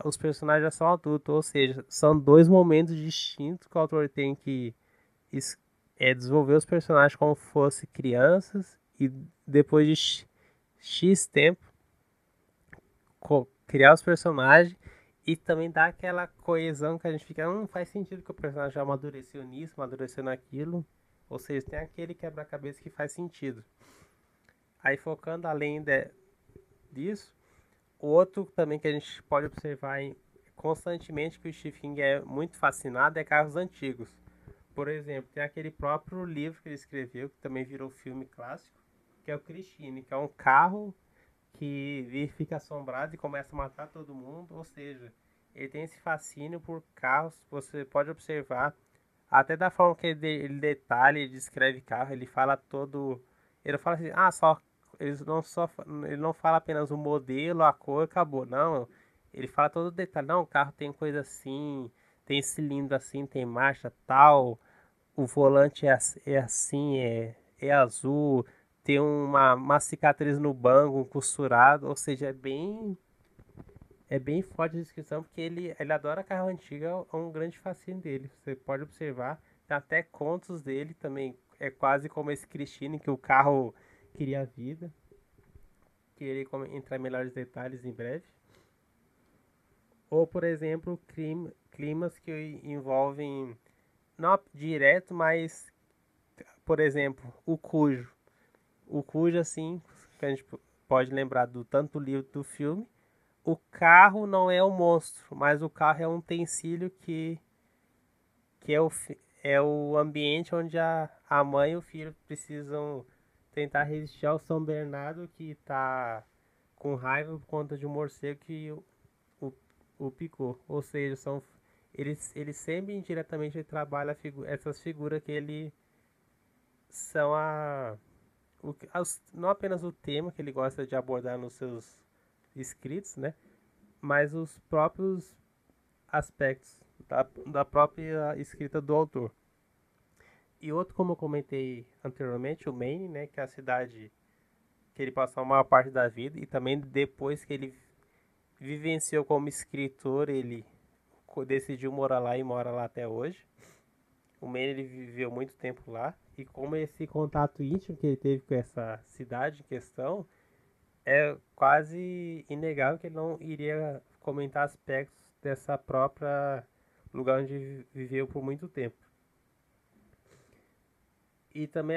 os personagens já são adultos, ou seja, são dois momentos distintos que o autor tem que é, desenvolver os personagens como se fossem crianças e depois de X tempo criar os personagens e também dar aquela coesão que a gente fica, não faz sentido que o personagem amadureceu nisso, amadureceu naquilo, ou seja, tem aquele quebra-cabeça que faz sentido. Aí focando além de, disso, outro também que a gente pode observar constantemente que o Stephen é muito fascinado é carros antigos. Por exemplo, tem aquele próprio livro que ele escreveu, que também virou filme clássico, que é o Christine, que é um carro que fica assombrado e começa a matar todo mundo. Ou seja, ele tem esse fascínio por carros, você pode observar até da forma que ele, ele detalha, ele descreve carro, ele fala todo. Ele fala assim, ah, só eles não só ele não fala apenas o modelo, a cor, acabou. Não, ele fala todo o detalhe. Não, o carro tem coisa assim, tem cilindro assim, tem marcha tal, o volante é, é assim, é, é azul, tem uma, uma cicatriz no banco, um costurado, ou seja, é bem é bem forte a descrição porque ele, ele adora carro antigo, é um grande fascínio dele. Você pode observar, tem até contos dele também, é quase como esse Christine que o carro queria a vida. Queria entrar em melhores detalhes em breve. Ou, por exemplo, clima, climas que envolvem, não direto, mas, por exemplo, o cujo. O cujo, assim, que a gente pode lembrar do tanto livro do filme. O carro não é o monstro, mas o carro é um utensílio que, que é, o, é o ambiente onde a, a mãe e o filho precisam tentar resistir ao São Bernardo que tá com raiva por conta de um morcego que o, o, o picou. Ou seja, são eles, ele sempre indiretamente trabalha figu essas figuras que ele são a, o, as, não apenas o tema que ele gosta de abordar nos seus escritos, né? Mas os próprios aspectos da, da própria escrita do autor. E outro, como eu comentei anteriormente, o Maine, né, que é a cidade que ele passou a maior parte da vida e também depois que ele vivenciou como escritor, ele decidiu morar lá e mora lá até hoje. O Maine ele viveu muito tempo lá e como esse contato íntimo que ele teve com essa cidade em questão, é quase inegável que ele não iria comentar aspectos dessa própria lugar onde viveu por muito tempo e também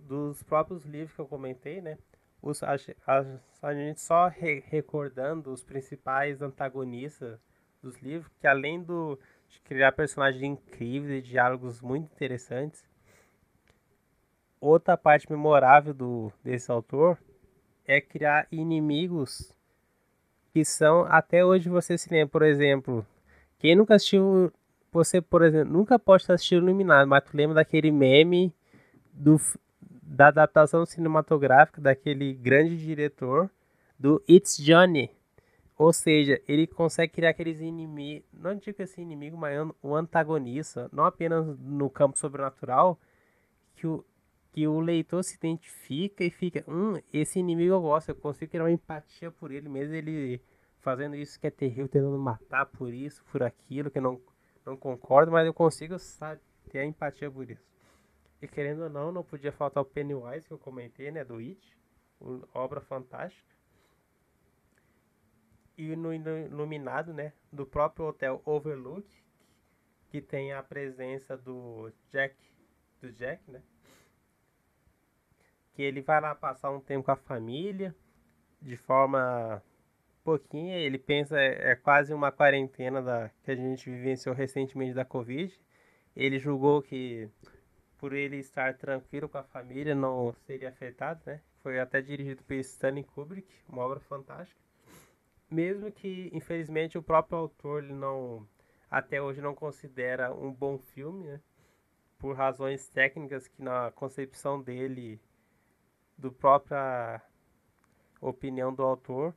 dos próprios livros que eu comentei, né? Os, a, a, a gente só re, recordando os principais antagonistas dos livros, que além do, de criar personagens incríveis e diálogos muito interessantes, outra parte memorável do, desse autor é criar inimigos que são até hoje você se lembra, por exemplo, quem nunca assistiu, você, por exemplo, nunca pode estar assistindo Iluminado, mas tu lembra daquele meme do, da adaptação cinematográfica daquele grande diretor do It's Johnny. Ou seja, ele consegue criar aqueles inimigos, não digo assim inimigo, mas o antagonista, não apenas no campo sobrenatural, que o, que o leitor se identifica e fica, hum, esse inimigo eu gosto, eu consigo criar uma empatia por ele, mesmo ele fazendo isso que é terrível, tentando matar por isso, por aquilo, que eu não, não concordo, mas eu consigo, sabe, ter a empatia por isso. E querendo ou não, não podia faltar o Pennywise, que eu comentei, né, do It, obra fantástica. E no iluminado, né, do próprio hotel Overlook, que tem a presença do Jack, do Jack, né, que ele vai lá passar um tempo com a família, de forma pouquinha, ele pensa, é, é quase uma quarentena da, que a gente vivenciou recentemente da Covid. Ele julgou que por ele estar tranquilo com a família não seria afetado, né? Foi até dirigido por Stanley Kubrick, uma obra fantástica. Mesmo que, infelizmente, o próprio autor não, até hoje não considera um bom filme, né? Por razões técnicas que na concepção dele do própria opinião do autor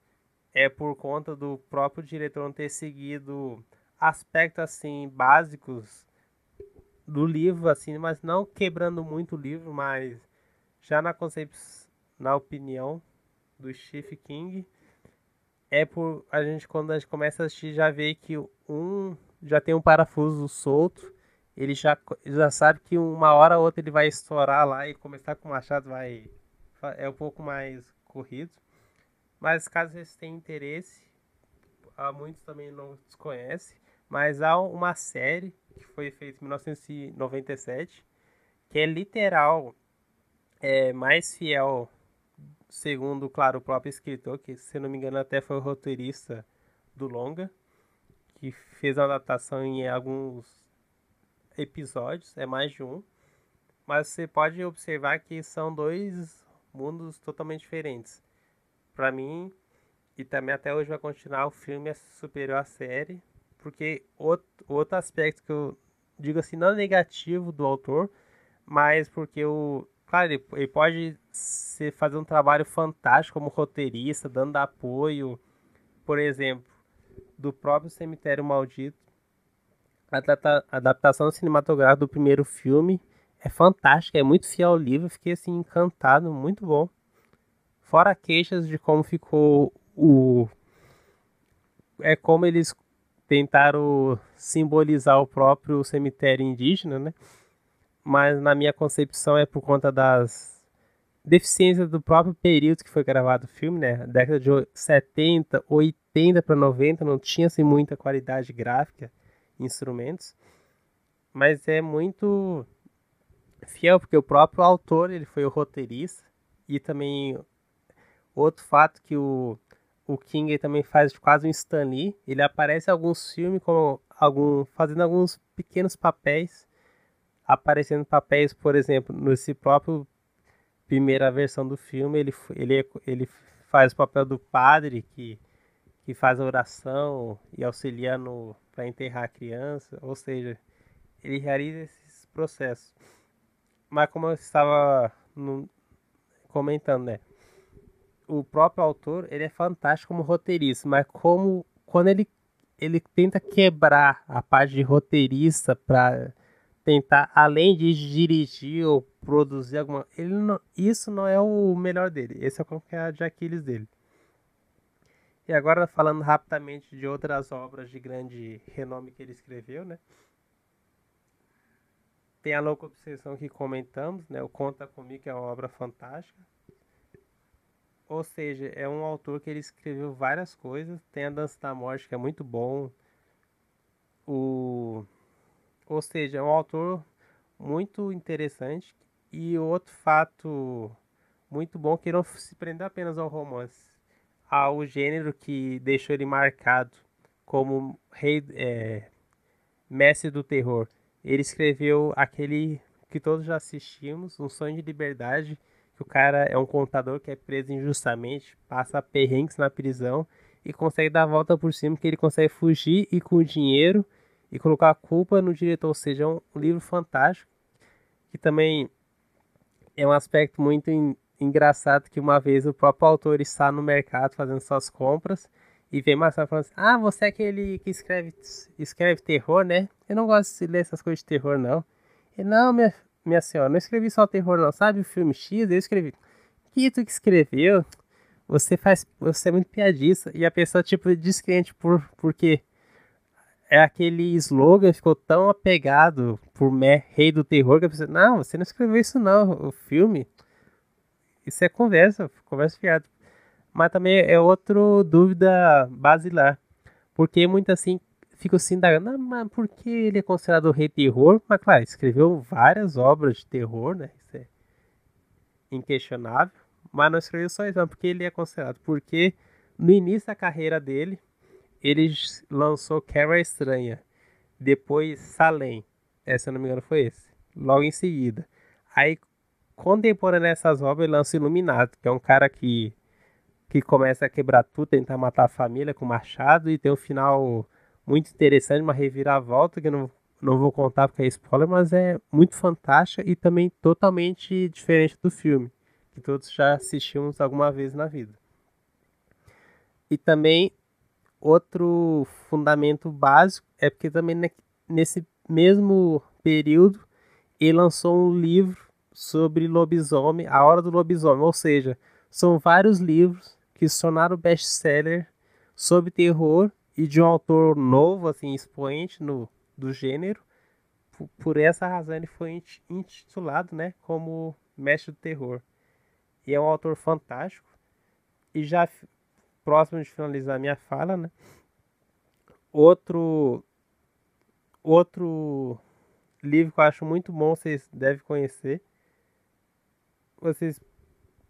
é por conta do próprio diretor não ter seguido aspectos assim básicos do livro assim, mas não quebrando muito o livro, mas já na concepção, na opinião do Stephen King, é por a gente quando a gente começa a assistir já vê que um já tem um parafuso solto, ele já já sabe que uma hora ou outra ele vai estourar lá e começar com o machado vai é um pouco mais corrido. Mas caso vocês tenham interesse, há muitos também não desconhecem, mas há uma série que foi feita em 1997, que é literal, é mais fiel, segundo, claro, o próprio escritor, que se não me engano até foi o roteirista do longa, que fez a adaptação em alguns episódios, é mais de um, mas você pode observar que são dois mundos totalmente diferentes. Para mim, e também até hoje vai continuar, o filme é superior à série, porque outro, outro aspecto que eu digo assim, não negativo do autor, mas porque o. Claro, ele, ele pode ser, fazer um trabalho fantástico como roteirista, dando apoio, por exemplo, do próprio Cemitério Maldito. A adaptação cinematográfica do primeiro filme é fantástica, é muito fiel ao livro, fiquei assim encantado, muito bom. Fora queixas de como ficou o é como eles tentaram simbolizar o próprio cemitério indígena, né? Mas na minha concepção é por conta das deficiências do próprio período que foi gravado o filme, né? Década de 70, 80 para 90 não tinha assim muita qualidade gráfica, instrumentos, mas é muito fiel, porque o próprio autor ele foi o roteirista e também outro fato que o, o King também faz quase um Stan Lee, ele aparece em alguns filmes como algum, fazendo alguns pequenos papéis, aparecendo papéis, por exemplo, nesse próprio primeira versão do filme, ele, ele, ele faz o papel do padre que, que faz a oração e auxilia para enterrar a criança, ou seja, ele realiza esses processos mas como eu estava no, comentando, né? O próprio autor, ele é fantástico como roteirista, mas como quando ele ele tenta quebrar a parte de roteirista para tentar além de dirigir ou produzir alguma, ele não, isso não é o melhor dele. Esse é o calcanhar de Aquiles dele. E agora falando rapidamente de outras obras de grande renome que ele escreveu, né? Tem a Louca Obsessão que comentamos, né? O Conta Comigo, que é uma obra fantástica. Ou seja, é um autor que ele escreveu várias coisas. Tem a Dança da Morte, que é muito bom. O... Ou seja, é um autor muito interessante. E outro fato muito bom que não se prende apenas ao romance, ao gênero que deixou ele marcado como rei, é, mestre do terror ele escreveu aquele que todos já assistimos, Um Sonho de Liberdade, que o cara é um contador que é preso injustamente, passa perrengues na prisão e consegue dar a volta por cima, que ele consegue fugir e com o dinheiro e colocar a culpa no diretor. Ou seja, é um livro fantástico que também é um aspecto muito engraçado que uma vez o próprio autor está no mercado fazendo suas compras e vem mais falando assim, ah, você é aquele que escreve, escreve terror, né? Eu não gosto de ler essas coisas de terror, não. E não, minha, minha senhora, não escrevi só terror, não. Sabe o filme X? Eu escrevi. Que tu que escreveu? Você faz. Você é muito piadista. E a pessoa, tipo, descrente por, porque é aquele slogan ficou tão apegado por Mé, rei do terror, que a pessoa, não, você não escreveu isso não, o filme. Isso é conversa, conversa fiada. Mas também é outra dúvida basilar. Porque muito assim, fico assim, indagando, mas por que ele é considerado o rei terror? Mas claro, escreveu várias obras de terror, né? Isso é inquestionável. Mas não escreveu só isso, mas porque ele é considerado. Porque no início da carreira dele, ele lançou Carol Estranha. Depois Salem. Essa, se eu não me engano, foi esse. Logo em seguida. Aí contemporâneo a essas obras, ele lança Iluminado, que é um cara que, que começa a quebrar tudo, tentar matar a família com machado e tem um final muito interessante, uma reviravolta que eu não, não vou contar porque é spoiler, mas é muito fantástica e também totalmente diferente do filme, que todos já assistimos alguma vez na vida. E também outro fundamento básico é porque também nesse mesmo período ele lançou um livro sobre lobisomem, A Hora do Lobisomem, ou seja, são vários livros que se tornaram best-seller sobre terror e de um autor novo, assim, expoente no, do gênero. Por, por essa razão ele foi intitulado, né, como Mestre do Terror. E é um autor fantástico. E já próximo de finalizar minha fala, né, outro outro livro que eu acho muito bom, vocês devem conhecer, vocês,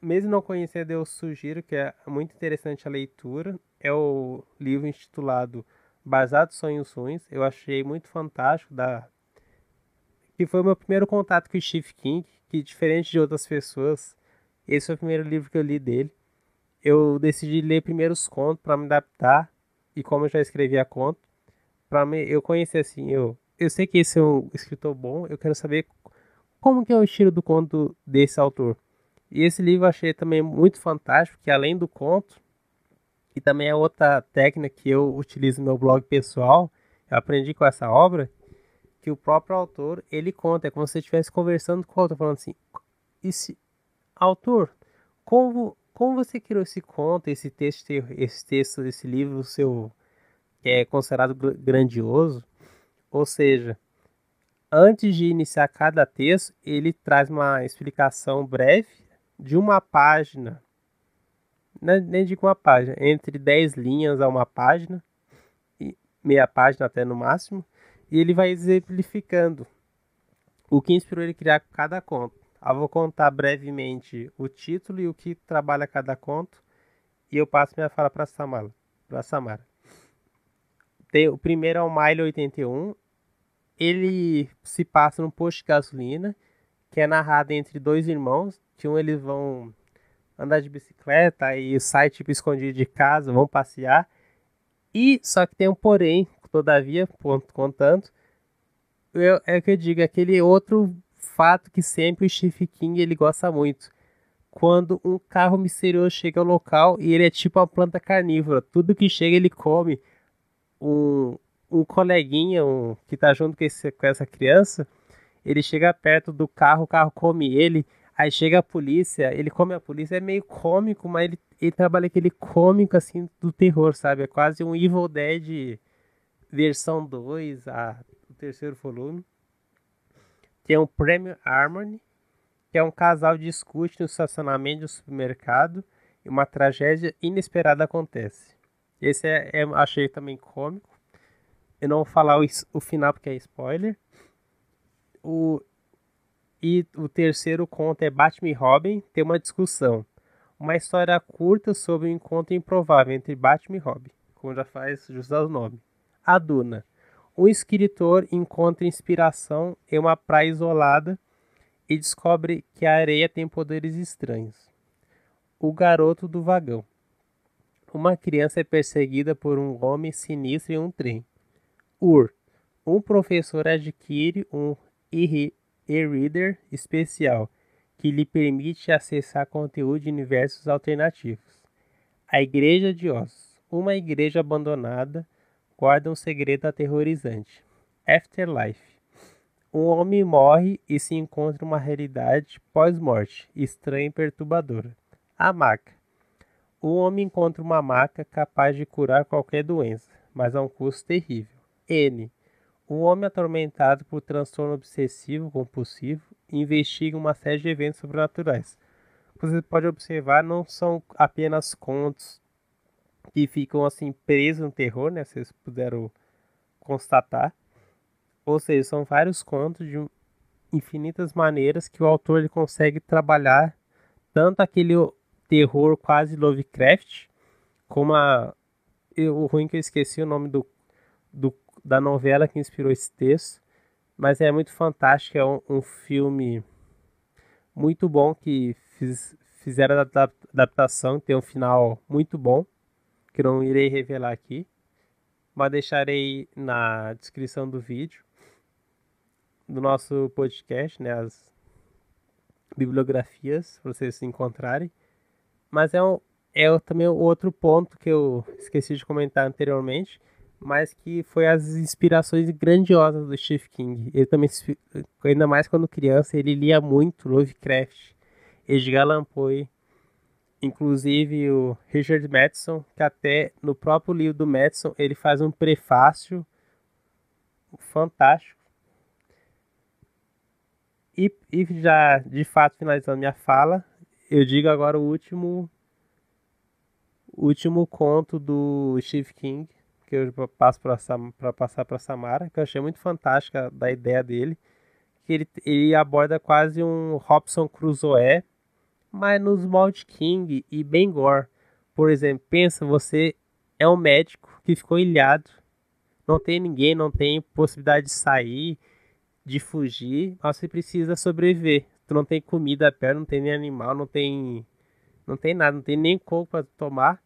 mesmo não conhecendo, eu sugiro que é muito interessante a leitura. É o livro intitulado Basado Sonhos Ruins. Eu achei muito fantástico. Da... Que foi o meu primeiro contato com o Stephen King, que diferente de outras pessoas, esse foi o primeiro livro que eu li dele. Eu decidi ler primeiro os contos para me adaptar e como eu já escrevia conto, para eu conhecer assim, eu eu sei que esse é um escritor bom, eu quero saber como que é o estilo do conto desse autor. E esse livro eu achei também muito fantástico, que além do conto, e também é outra técnica que eu utilizo no meu blog pessoal, eu aprendi com essa obra, que o próprio autor, ele conta, é como se estivesse conversando com o falando assim, esse autor, como, como você criou esse conto, esse texto, esse texto, esse livro seu, que é considerado grandioso, ou seja, antes de iniciar cada texto, ele traz uma explicação breve de uma página, né, nem digo uma página, entre 10 linhas a uma página, meia página até no máximo, e ele vai exemplificando o que inspirou ele a criar cada conto. Eu vou contar brevemente o título e o que trabalha cada conto, e eu passo minha fala para Samara. Para Samara. Tem, o primeiro é o Mile 81, ele se passa num posto de gasolina que é narrado entre dois irmãos, que um eles vão andar de bicicleta e sai tipo escondido de casa, vão passear. E só que tem um porém, todavia, ponto contando, eu, é que eu digo, aquele outro fato que sempre o Stephen King ele gosta muito. Quando um carro misterioso chega ao local e ele é tipo uma planta carnívora, tudo que chega ele come. Um, um coleguinha um, que tá junto com, esse, com essa criança, ele chega perto do carro, o carro come ele, aí chega a polícia, ele come a polícia, é meio cômico, mas ele, ele trabalha aquele cômico assim do terror, sabe? É quase um Evil Dead versão 2, a, o terceiro volume. Tem um Premium Harmony, que é um casal discute no estacionamento do supermercado e uma tragédia inesperada acontece. Esse é, é achei também cômico. Eu não vou falar o, o final porque é spoiler. O, e o terceiro conto é Batman e Robin, tem uma discussão. Uma história curta sobre um encontro improvável entre Batman e Robin, como já faz jus ao nome. A Duna. Um escritor encontra inspiração em uma praia isolada e descobre que a areia tem poderes estranhos. O garoto do vagão. Uma criança é perseguida por um homem sinistro em um trem. Ur. Um professor adquire um e-reader especial que lhe permite acessar conteúdo de universos alternativos. A Igreja de Oz. Uma igreja abandonada guarda um segredo aterrorizante. Afterlife. Um homem morre e se encontra uma realidade pós-morte, estranha e perturbadora. A maca. Um homem encontra uma maca capaz de curar qualquer doença, mas a um custo terrível. N. Um homem atormentado por transtorno obsessivo compulsivo investiga uma série de eventos sobrenaturais. Você pode observar, não são apenas contos que ficam assim presos no terror, né? Vocês puderam constatar. Ou seja, são vários contos de infinitas maneiras que o autor ele consegue trabalhar tanto aquele terror quase Lovecraft, como a o ruim que eu esqueci o nome do, do da novela que inspirou esse texto, mas é muito fantástico, é um, um filme muito bom que fiz, fizeram a adaptação, tem um final muito bom, que não irei revelar aqui, mas deixarei na descrição do vídeo do nosso podcast, né, as bibliografias para vocês se encontrarem. Mas é, um, é também outro ponto que eu esqueci de comentar anteriormente, mas que foi as inspirações grandiosas do Stephen King. Ele também, ainda mais quando criança, ele lia muito Lovecraft, Edgar Allan Poe, inclusive o Richard Madison, que até no próprio livro do Madison ele faz um prefácio fantástico. E, e já de fato finalizando minha fala, eu digo agora o último último conto do Steve King, que eu passo para passar para Samara, que eu achei muito fantástica da ideia dele, que ele, ele aborda quase um Robson Crusoe, mas nos moldes King e Bengor. Por exemplo, pensa, você é um médico que ficou ilhado, não tem ninguém, não tem possibilidade de sair, de fugir, mas você precisa sobreviver. Tu não tem comida perto, não tem nem animal, não tem não tem nada, não tem nem coco para tomar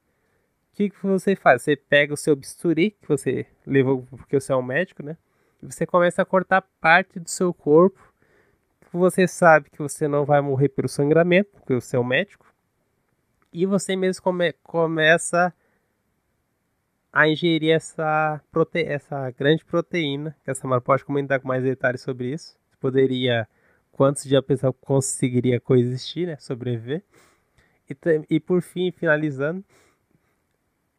o que, que você faz? Você pega o seu bisturi, que você levou porque você é um médico, né? E você começa a cortar parte do seu corpo. Você sabe que você não vai morrer pelo sangramento, porque você é um médico. E você mesmo come, começa a ingerir essa, prote, essa grande proteína, que a Samara pode comentar com mais detalhes sobre isso. Poderia, quantos dias a pessoa conseguiria coexistir, né? Sobreviver. E, e por fim, finalizando,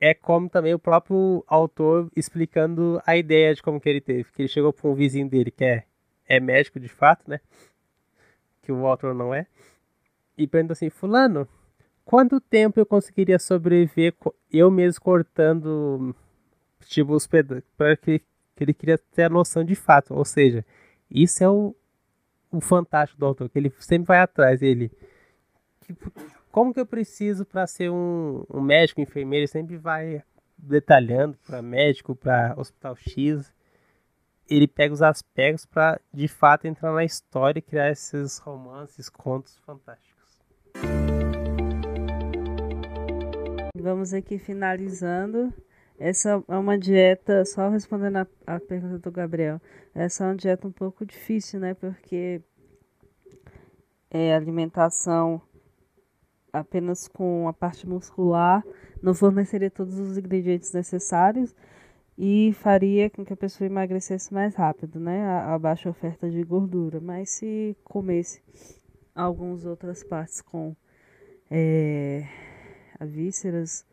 é como também o próprio autor explicando a ideia de como que ele teve. Que ele chegou para um vizinho dele que é, é médico de fato, né? Que o autor não é. E pergunta assim, fulano, quanto tempo eu conseguiria sobreviver eu mesmo cortando tipo os pedaços para que, que ele queria ter a noção de fato. Ou seja, isso é o, o fantástico do autor, que ele sempre vai atrás. Ele como que eu preciso para ser um, um médico, enfermeiro, sempre vai detalhando para médico, para hospital X. Ele pega os aspectos para de fato entrar na história e criar esses romances, contos fantásticos. Vamos aqui finalizando. Essa é uma dieta, só respondendo a, a pergunta do Gabriel, essa é uma dieta um pouco difícil, né? Porque é alimentação apenas com a parte muscular não forneceria todos os ingredientes necessários e faria com que a pessoa emagrecesse mais rápido, né? A, a baixa oferta de gordura. Mas se comesse algumas outras partes com é, vísceras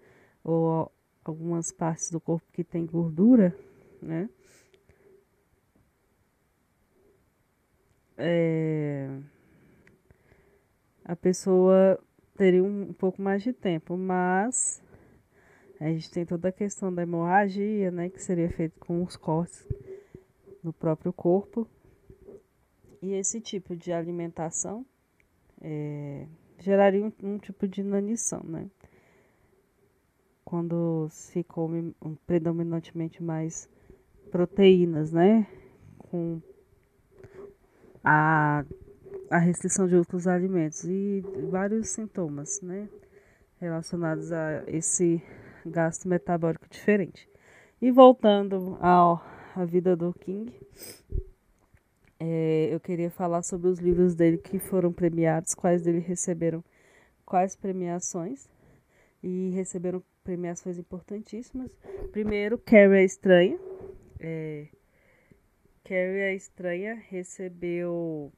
ou algumas partes do corpo que tem gordura, né? É, a pessoa teria um, pouco mais de tempo, mas a gente tem toda a questão da hemorragia, né, que seria feito com os cortes no próprio corpo. E esse tipo de alimentação é, geraria um, um, tipo de inanição, né? Quando se come predominantemente mais proteínas, né? Com a a restrição de outros alimentos e vários sintomas, né, relacionados a esse gasto metabólico diferente. E voltando ao, à vida do King, é, eu queria falar sobre os livros dele que foram premiados, quais dele receberam quais premiações e receberam premiações importantíssimas. Primeiro, Carrie a Estranha. É, Carrie a Estranha recebeu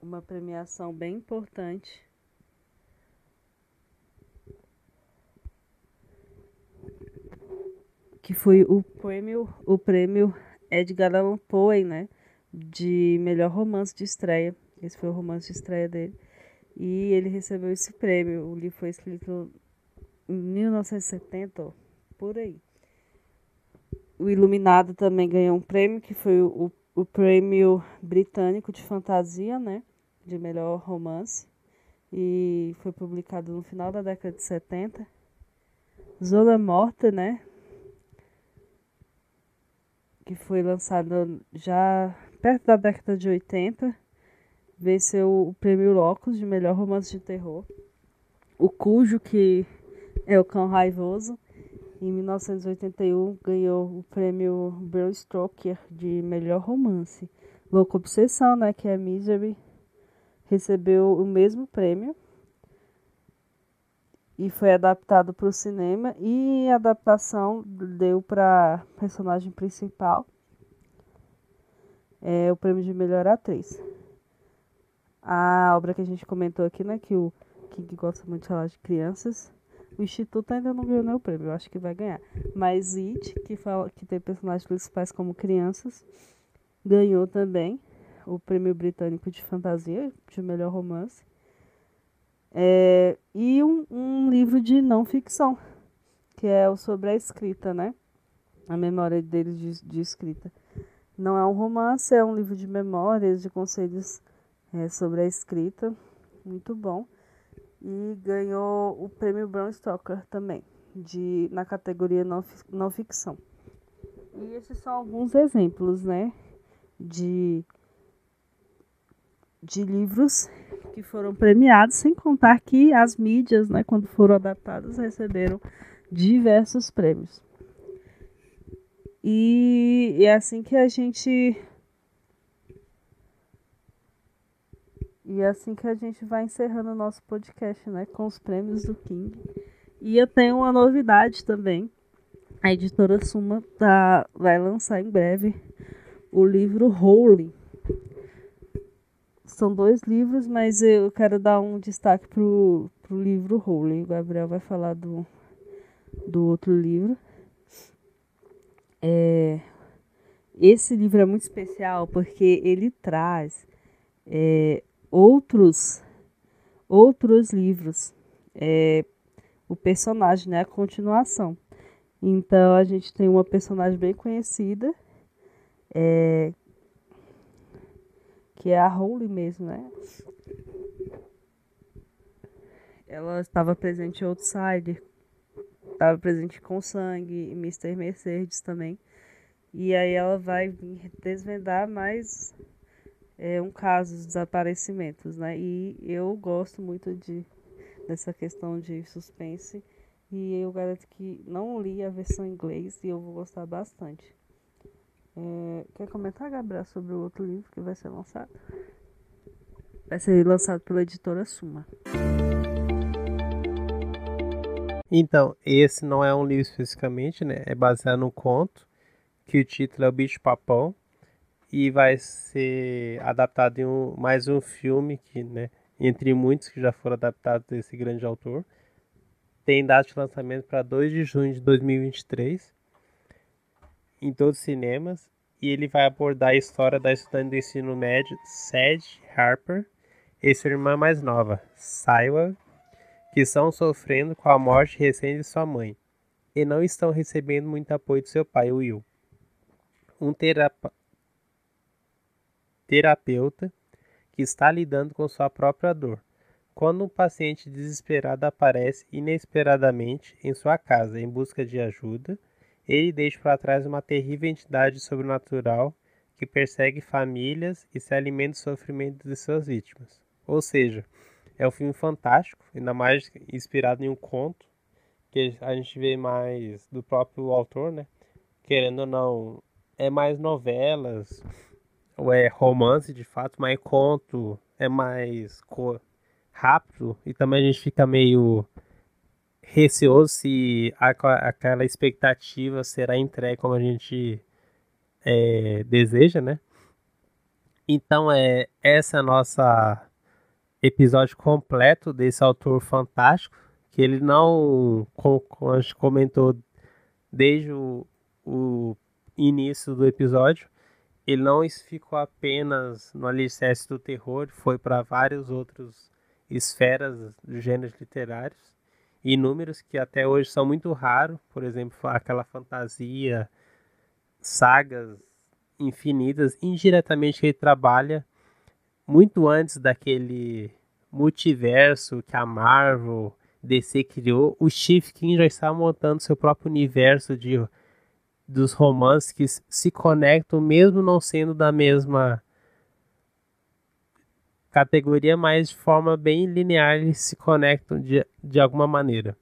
uma premiação bem importante. Que foi o prêmio, o prêmio Edgar Allan Poe, né? de melhor romance de estreia. Esse foi o romance de estreia dele. E ele recebeu esse prêmio. O livro foi escrito em 1970, por aí. O Iluminado também ganhou um prêmio, que foi o, o prêmio britânico de fantasia, né? De melhor romance. E foi publicado no final da década de 70. Zona Morta, né? Que foi lançado já perto da década de 80, venceu o prêmio Locus de melhor romance de terror. O Cujo, que é o cão raivoso, em 1981 ganhou o prêmio Bram Stoker de melhor romance. Louca Obsessão, né, que é Misery, recebeu o mesmo prêmio e foi adaptado para o cinema e a adaptação deu para personagem principal é, o prêmio de melhor atriz. A obra que a gente comentou aqui, né, que o King gosta muito de falar de crianças, o Instituto ainda não ganhou o prêmio, eu acho que vai ganhar. Mas It, que, fala, que tem personagens principais como crianças, ganhou também o prêmio britânico de fantasia, de melhor romance. É, e um, um livro de não ficção, que é o sobre a escrita, né? A memória dele de, de escrita. Não é um romance, é um livro de memórias, de conselhos é, sobre a escrita. Muito bom. E ganhou o prêmio Brown Stoker também, de, na categoria não, não ficção. E esses são alguns exemplos, né? De, de livros que foram premiados, sem contar que as mídias, né, quando foram adaptadas, receberam diversos prêmios. E é assim que a gente. E é assim que a gente vai encerrando o nosso podcast, né? Com os prêmios do King. E eu tenho uma novidade também. A editora Suma tá, vai lançar em breve o livro Holy. São dois livros, mas eu quero dar um destaque pro, pro livro Holy. O Gabriel vai falar do, do outro livro. É, esse livro é muito especial porque ele traz é, outros outros livros, é, o personagem, né, a continuação. Então a gente tem uma personagem bem conhecida, é, que é a Holly mesmo, né? Ela estava presente em Outsider, estava presente com sangue, e Mr. Mercedes também. E aí ela vai desvendar mais é, um caso de desaparecimentos, né? E eu gosto muito de dessa questão de suspense. E eu garanto que não li a versão em inglês e eu vou gostar bastante. É, quer comentar, Gabriel, sobre o outro livro que vai ser lançado? Vai ser lançado pela editora Suma. Então, esse não é um livro especificamente, né? É baseado num conto, que o título é O Bicho Papão, e vai ser adaptado em um, mais um filme, que, né, entre muitos que já foram adaptados desse grande autor. Tem data de lançamento para 2 de junho de 2023, em todos os cinemas, e ele vai abordar a história da estudante do ensino médio, Sadie Harper, e sua irmã mais nova, Saiwa que estão sofrendo com a morte recente de sua mãe e não estão recebendo muito apoio de seu pai, Will. Um terapa terapeuta que está lidando com sua própria dor. Quando um paciente desesperado aparece inesperadamente em sua casa em busca de ajuda, ele deixa para trás uma terrível entidade sobrenatural que persegue famílias e se alimenta do sofrimento de suas vítimas. Ou seja, é um filme fantástico, ainda mais inspirado em um conto, que a gente vê mais do próprio autor, né? Querendo ou não, é mais novelas, ou é romance de fato, mas conto, é mais rápido, e também a gente fica meio receoso se aquela expectativa será entregue como a gente é, deseja, né? Então é essa é nossa episódio completo desse autor fantástico, que ele não, como a gente comentou desde o, o início do episódio, ele não ficou apenas no alicerce do terror, foi para vários outros esferas dos gêneros literários, inúmeros que até hoje são muito raros, por exemplo, aquela fantasia, sagas infinitas, indiretamente que ele trabalha muito antes daquele multiverso que a Marvel, DC criou, o Steve King já estava montando seu próprio universo de dos romances que se conectam mesmo não sendo da mesma categoria, mas de forma bem linear eles se conectam de, de alguma maneira.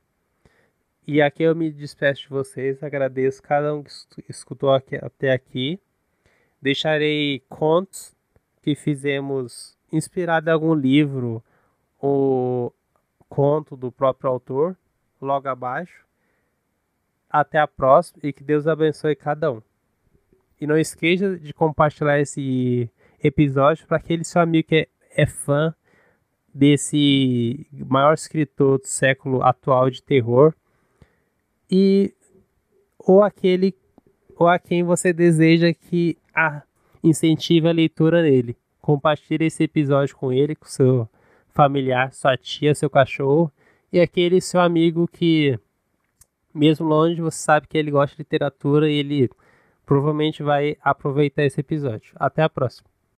E aqui eu me despeço de vocês, agradeço cada um que escutou aqui, até aqui. Deixarei contos que fizemos inspirado em algum livro ou conto do próprio autor logo abaixo. Até a próxima e que Deus abençoe cada um. E não esqueça de compartilhar esse episódio para aquele seu amigo que é, é fã desse maior escritor do século atual de terror e ou aquele ou a quem você deseja que a incentive a leitura nele. Compartilhe esse episódio com ele, com seu familiar, sua tia, seu cachorro e aquele seu amigo que mesmo longe você sabe que ele gosta de literatura e ele provavelmente vai aproveitar esse episódio. Até a próxima.